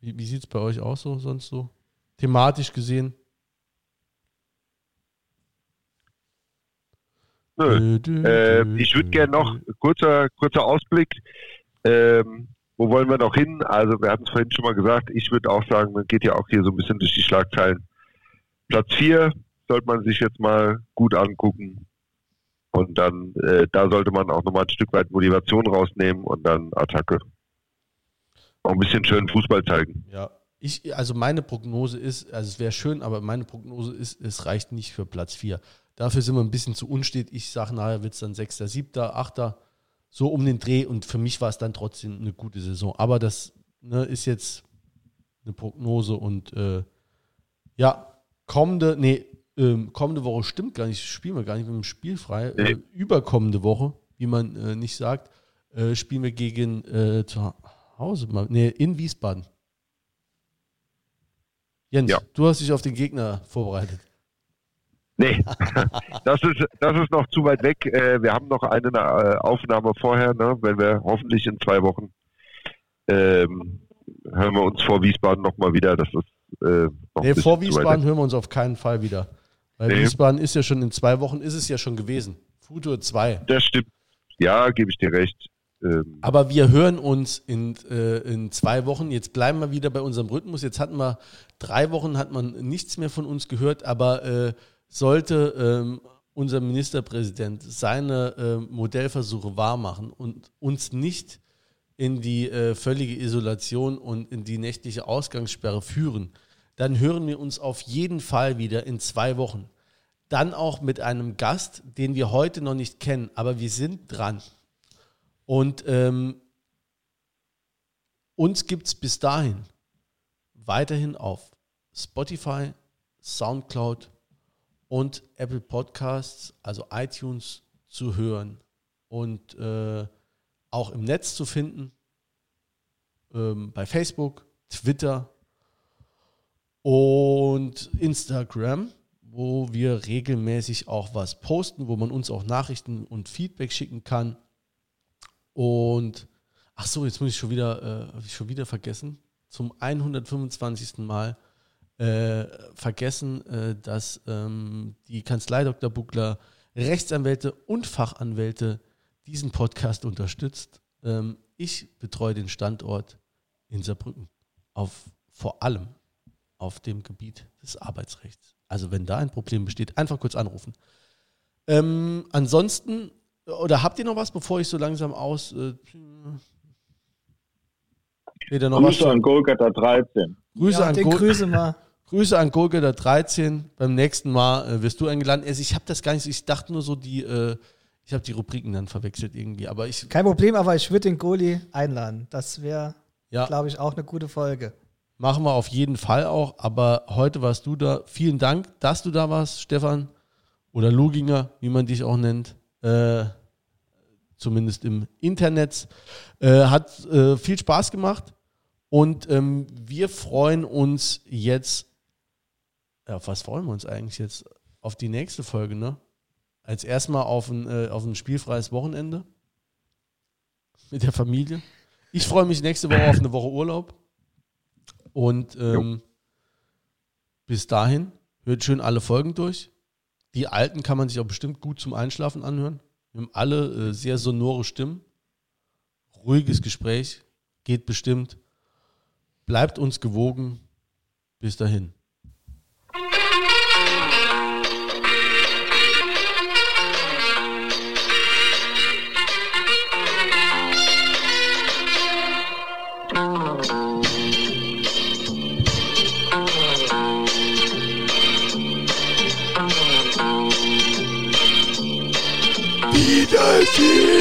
Wie, wie sieht es bei euch aus so sonst so? Thematisch gesehen? Nö. Äh, ich würde gerne noch, kurzer, kurzer Ausblick. Ähm, wo wollen wir noch hin? Also, wir hatten es vorhin schon mal gesagt. Ich würde auch sagen, man geht ja auch hier so ein bisschen durch die Schlagzeilen. Platz 4, sollte man sich jetzt mal gut angucken. Und dann, äh, da sollte man auch nochmal ein Stück weit Motivation rausnehmen und dann Attacke. Auch ein bisschen schön Fußball zeigen. Ja, ich, also meine Prognose ist, also es wäre schön, aber meine Prognose ist, es reicht nicht für Platz 4. Dafür sind wir ein bisschen zu unstet. Ich sage, nachher wird es dann 6., 7., 8., so um den Dreh. Und für mich war es dann trotzdem eine gute Saison. Aber das ne, ist jetzt eine Prognose und äh, ja, kommende, nee, ähm, kommende Woche stimmt gar nicht, spielen wir gar nicht mit dem Spiel frei. Nee. Äh, überkommende Woche, wie man äh, nicht sagt, äh, spielen wir gegen äh, zu Hause, nee, in Wiesbaden. Jens, ja. du hast dich auf den Gegner vorbereitet. Nee, das ist, das ist noch zu weit weg. Äh, wir haben noch eine äh, Aufnahme vorher, ne, wenn wir hoffentlich in zwei Wochen ähm, hören wir uns vor Wiesbaden nochmal wieder. Das ist, äh, nee, vor Wiesbaden hören wir uns auf keinen Fall wieder. Weil nee. Wiesbaden ist ja schon in zwei Wochen, ist es ja schon gewesen. Futur 2. Das stimmt. Ja, gebe ich dir recht. Ähm Aber wir hören uns in, äh, in zwei Wochen. Jetzt bleiben wir wieder bei unserem Rhythmus. Jetzt hatten wir drei Wochen, hat man nichts mehr von uns gehört, aber äh, sollte ähm, unser Ministerpräsident seine äh, Modellversuche wahrmachen und uns nicht in die äh, völlige Isolation und in die nächtliche Ausgangssperre führen, dann hören wir uns auf jeden Fall wieder in zwei Wochen. Dann auch mit einem Gast, den wir heute noch nicht kennen, aber wir sind dran. Und ähm, uns gibt es bis dahin weiterhin auf Spotify, SoundCloud und Apple Podcasts, also iTunes, zu hören und äh, auch im Netz zu finden, ähm, bei Facebook, Twitter und Instagram, wo wir regelmäßig auch was posten, wo man uns auch Nachrichten und Feedback schicken kann. Und ach so, jetzt muss ich schon wieder, äh, schon wieder vergessen. Zum 125. Mal äh, vergessen, äh, dass ähm, die Kanzlei Dr. Buckler Rechtsanwälte und Fachanwälte diesen Podcast unterstützt. Ähm, ich betreue den Standort in Saarbrücken auf vor allem auf dem Gebiet des Arbeitsrechts. Also wenn da ein Problem besteht, einfach kurz anrufen. Ähm, ansonsten, oder habt ihr noch was, bevor ich so langsam aus... Äh, noch Grüße was? an Golgatha 13. Grüße ja, an den Grüße mal. Grüße an Golgatha 13. Beim nächsten Mal äh, wirst du eingeladen. Also ich habe das gar nicht, ich dachte nur so, die, äh, ich habe die Rubriken dann verwechselt irgendwie. Aber ich, Kein Problem, aber ich würde den Goli einladen. Das wäre, ja. glaube ich, auch eine gute Folge. Machen wir auf jeden Fall auch. Aber heute warst du da. Vielen Dank, dass du da warst, Stefan. Oder Luginger, wie man dich auch nennt. Äh, zumindest im Internet. Äh, hat äh, viel Spaß gemacht. Und ähm, wir freuen uns jetzt. Auf was freuen wir uns eigentlich jetzt? Auf die nächste Folge, ne? Als erstmal auf ein, äh, auf ein spielfreies Wochenende mit der Familie. Ich freue mich nächste Woche auf eine Woche Urlaub. Und ähm, bis dahin, hört schön alle Folgen durch. Die alten kann man sich auch bestimmt gut zum Einschlafen anhören. Wir haben alle äh, sehr sonore Stimmen. Ruhiges Gespräch, geht bestimmt. Bleibt uns gewogen. Bis dahin. Cheers.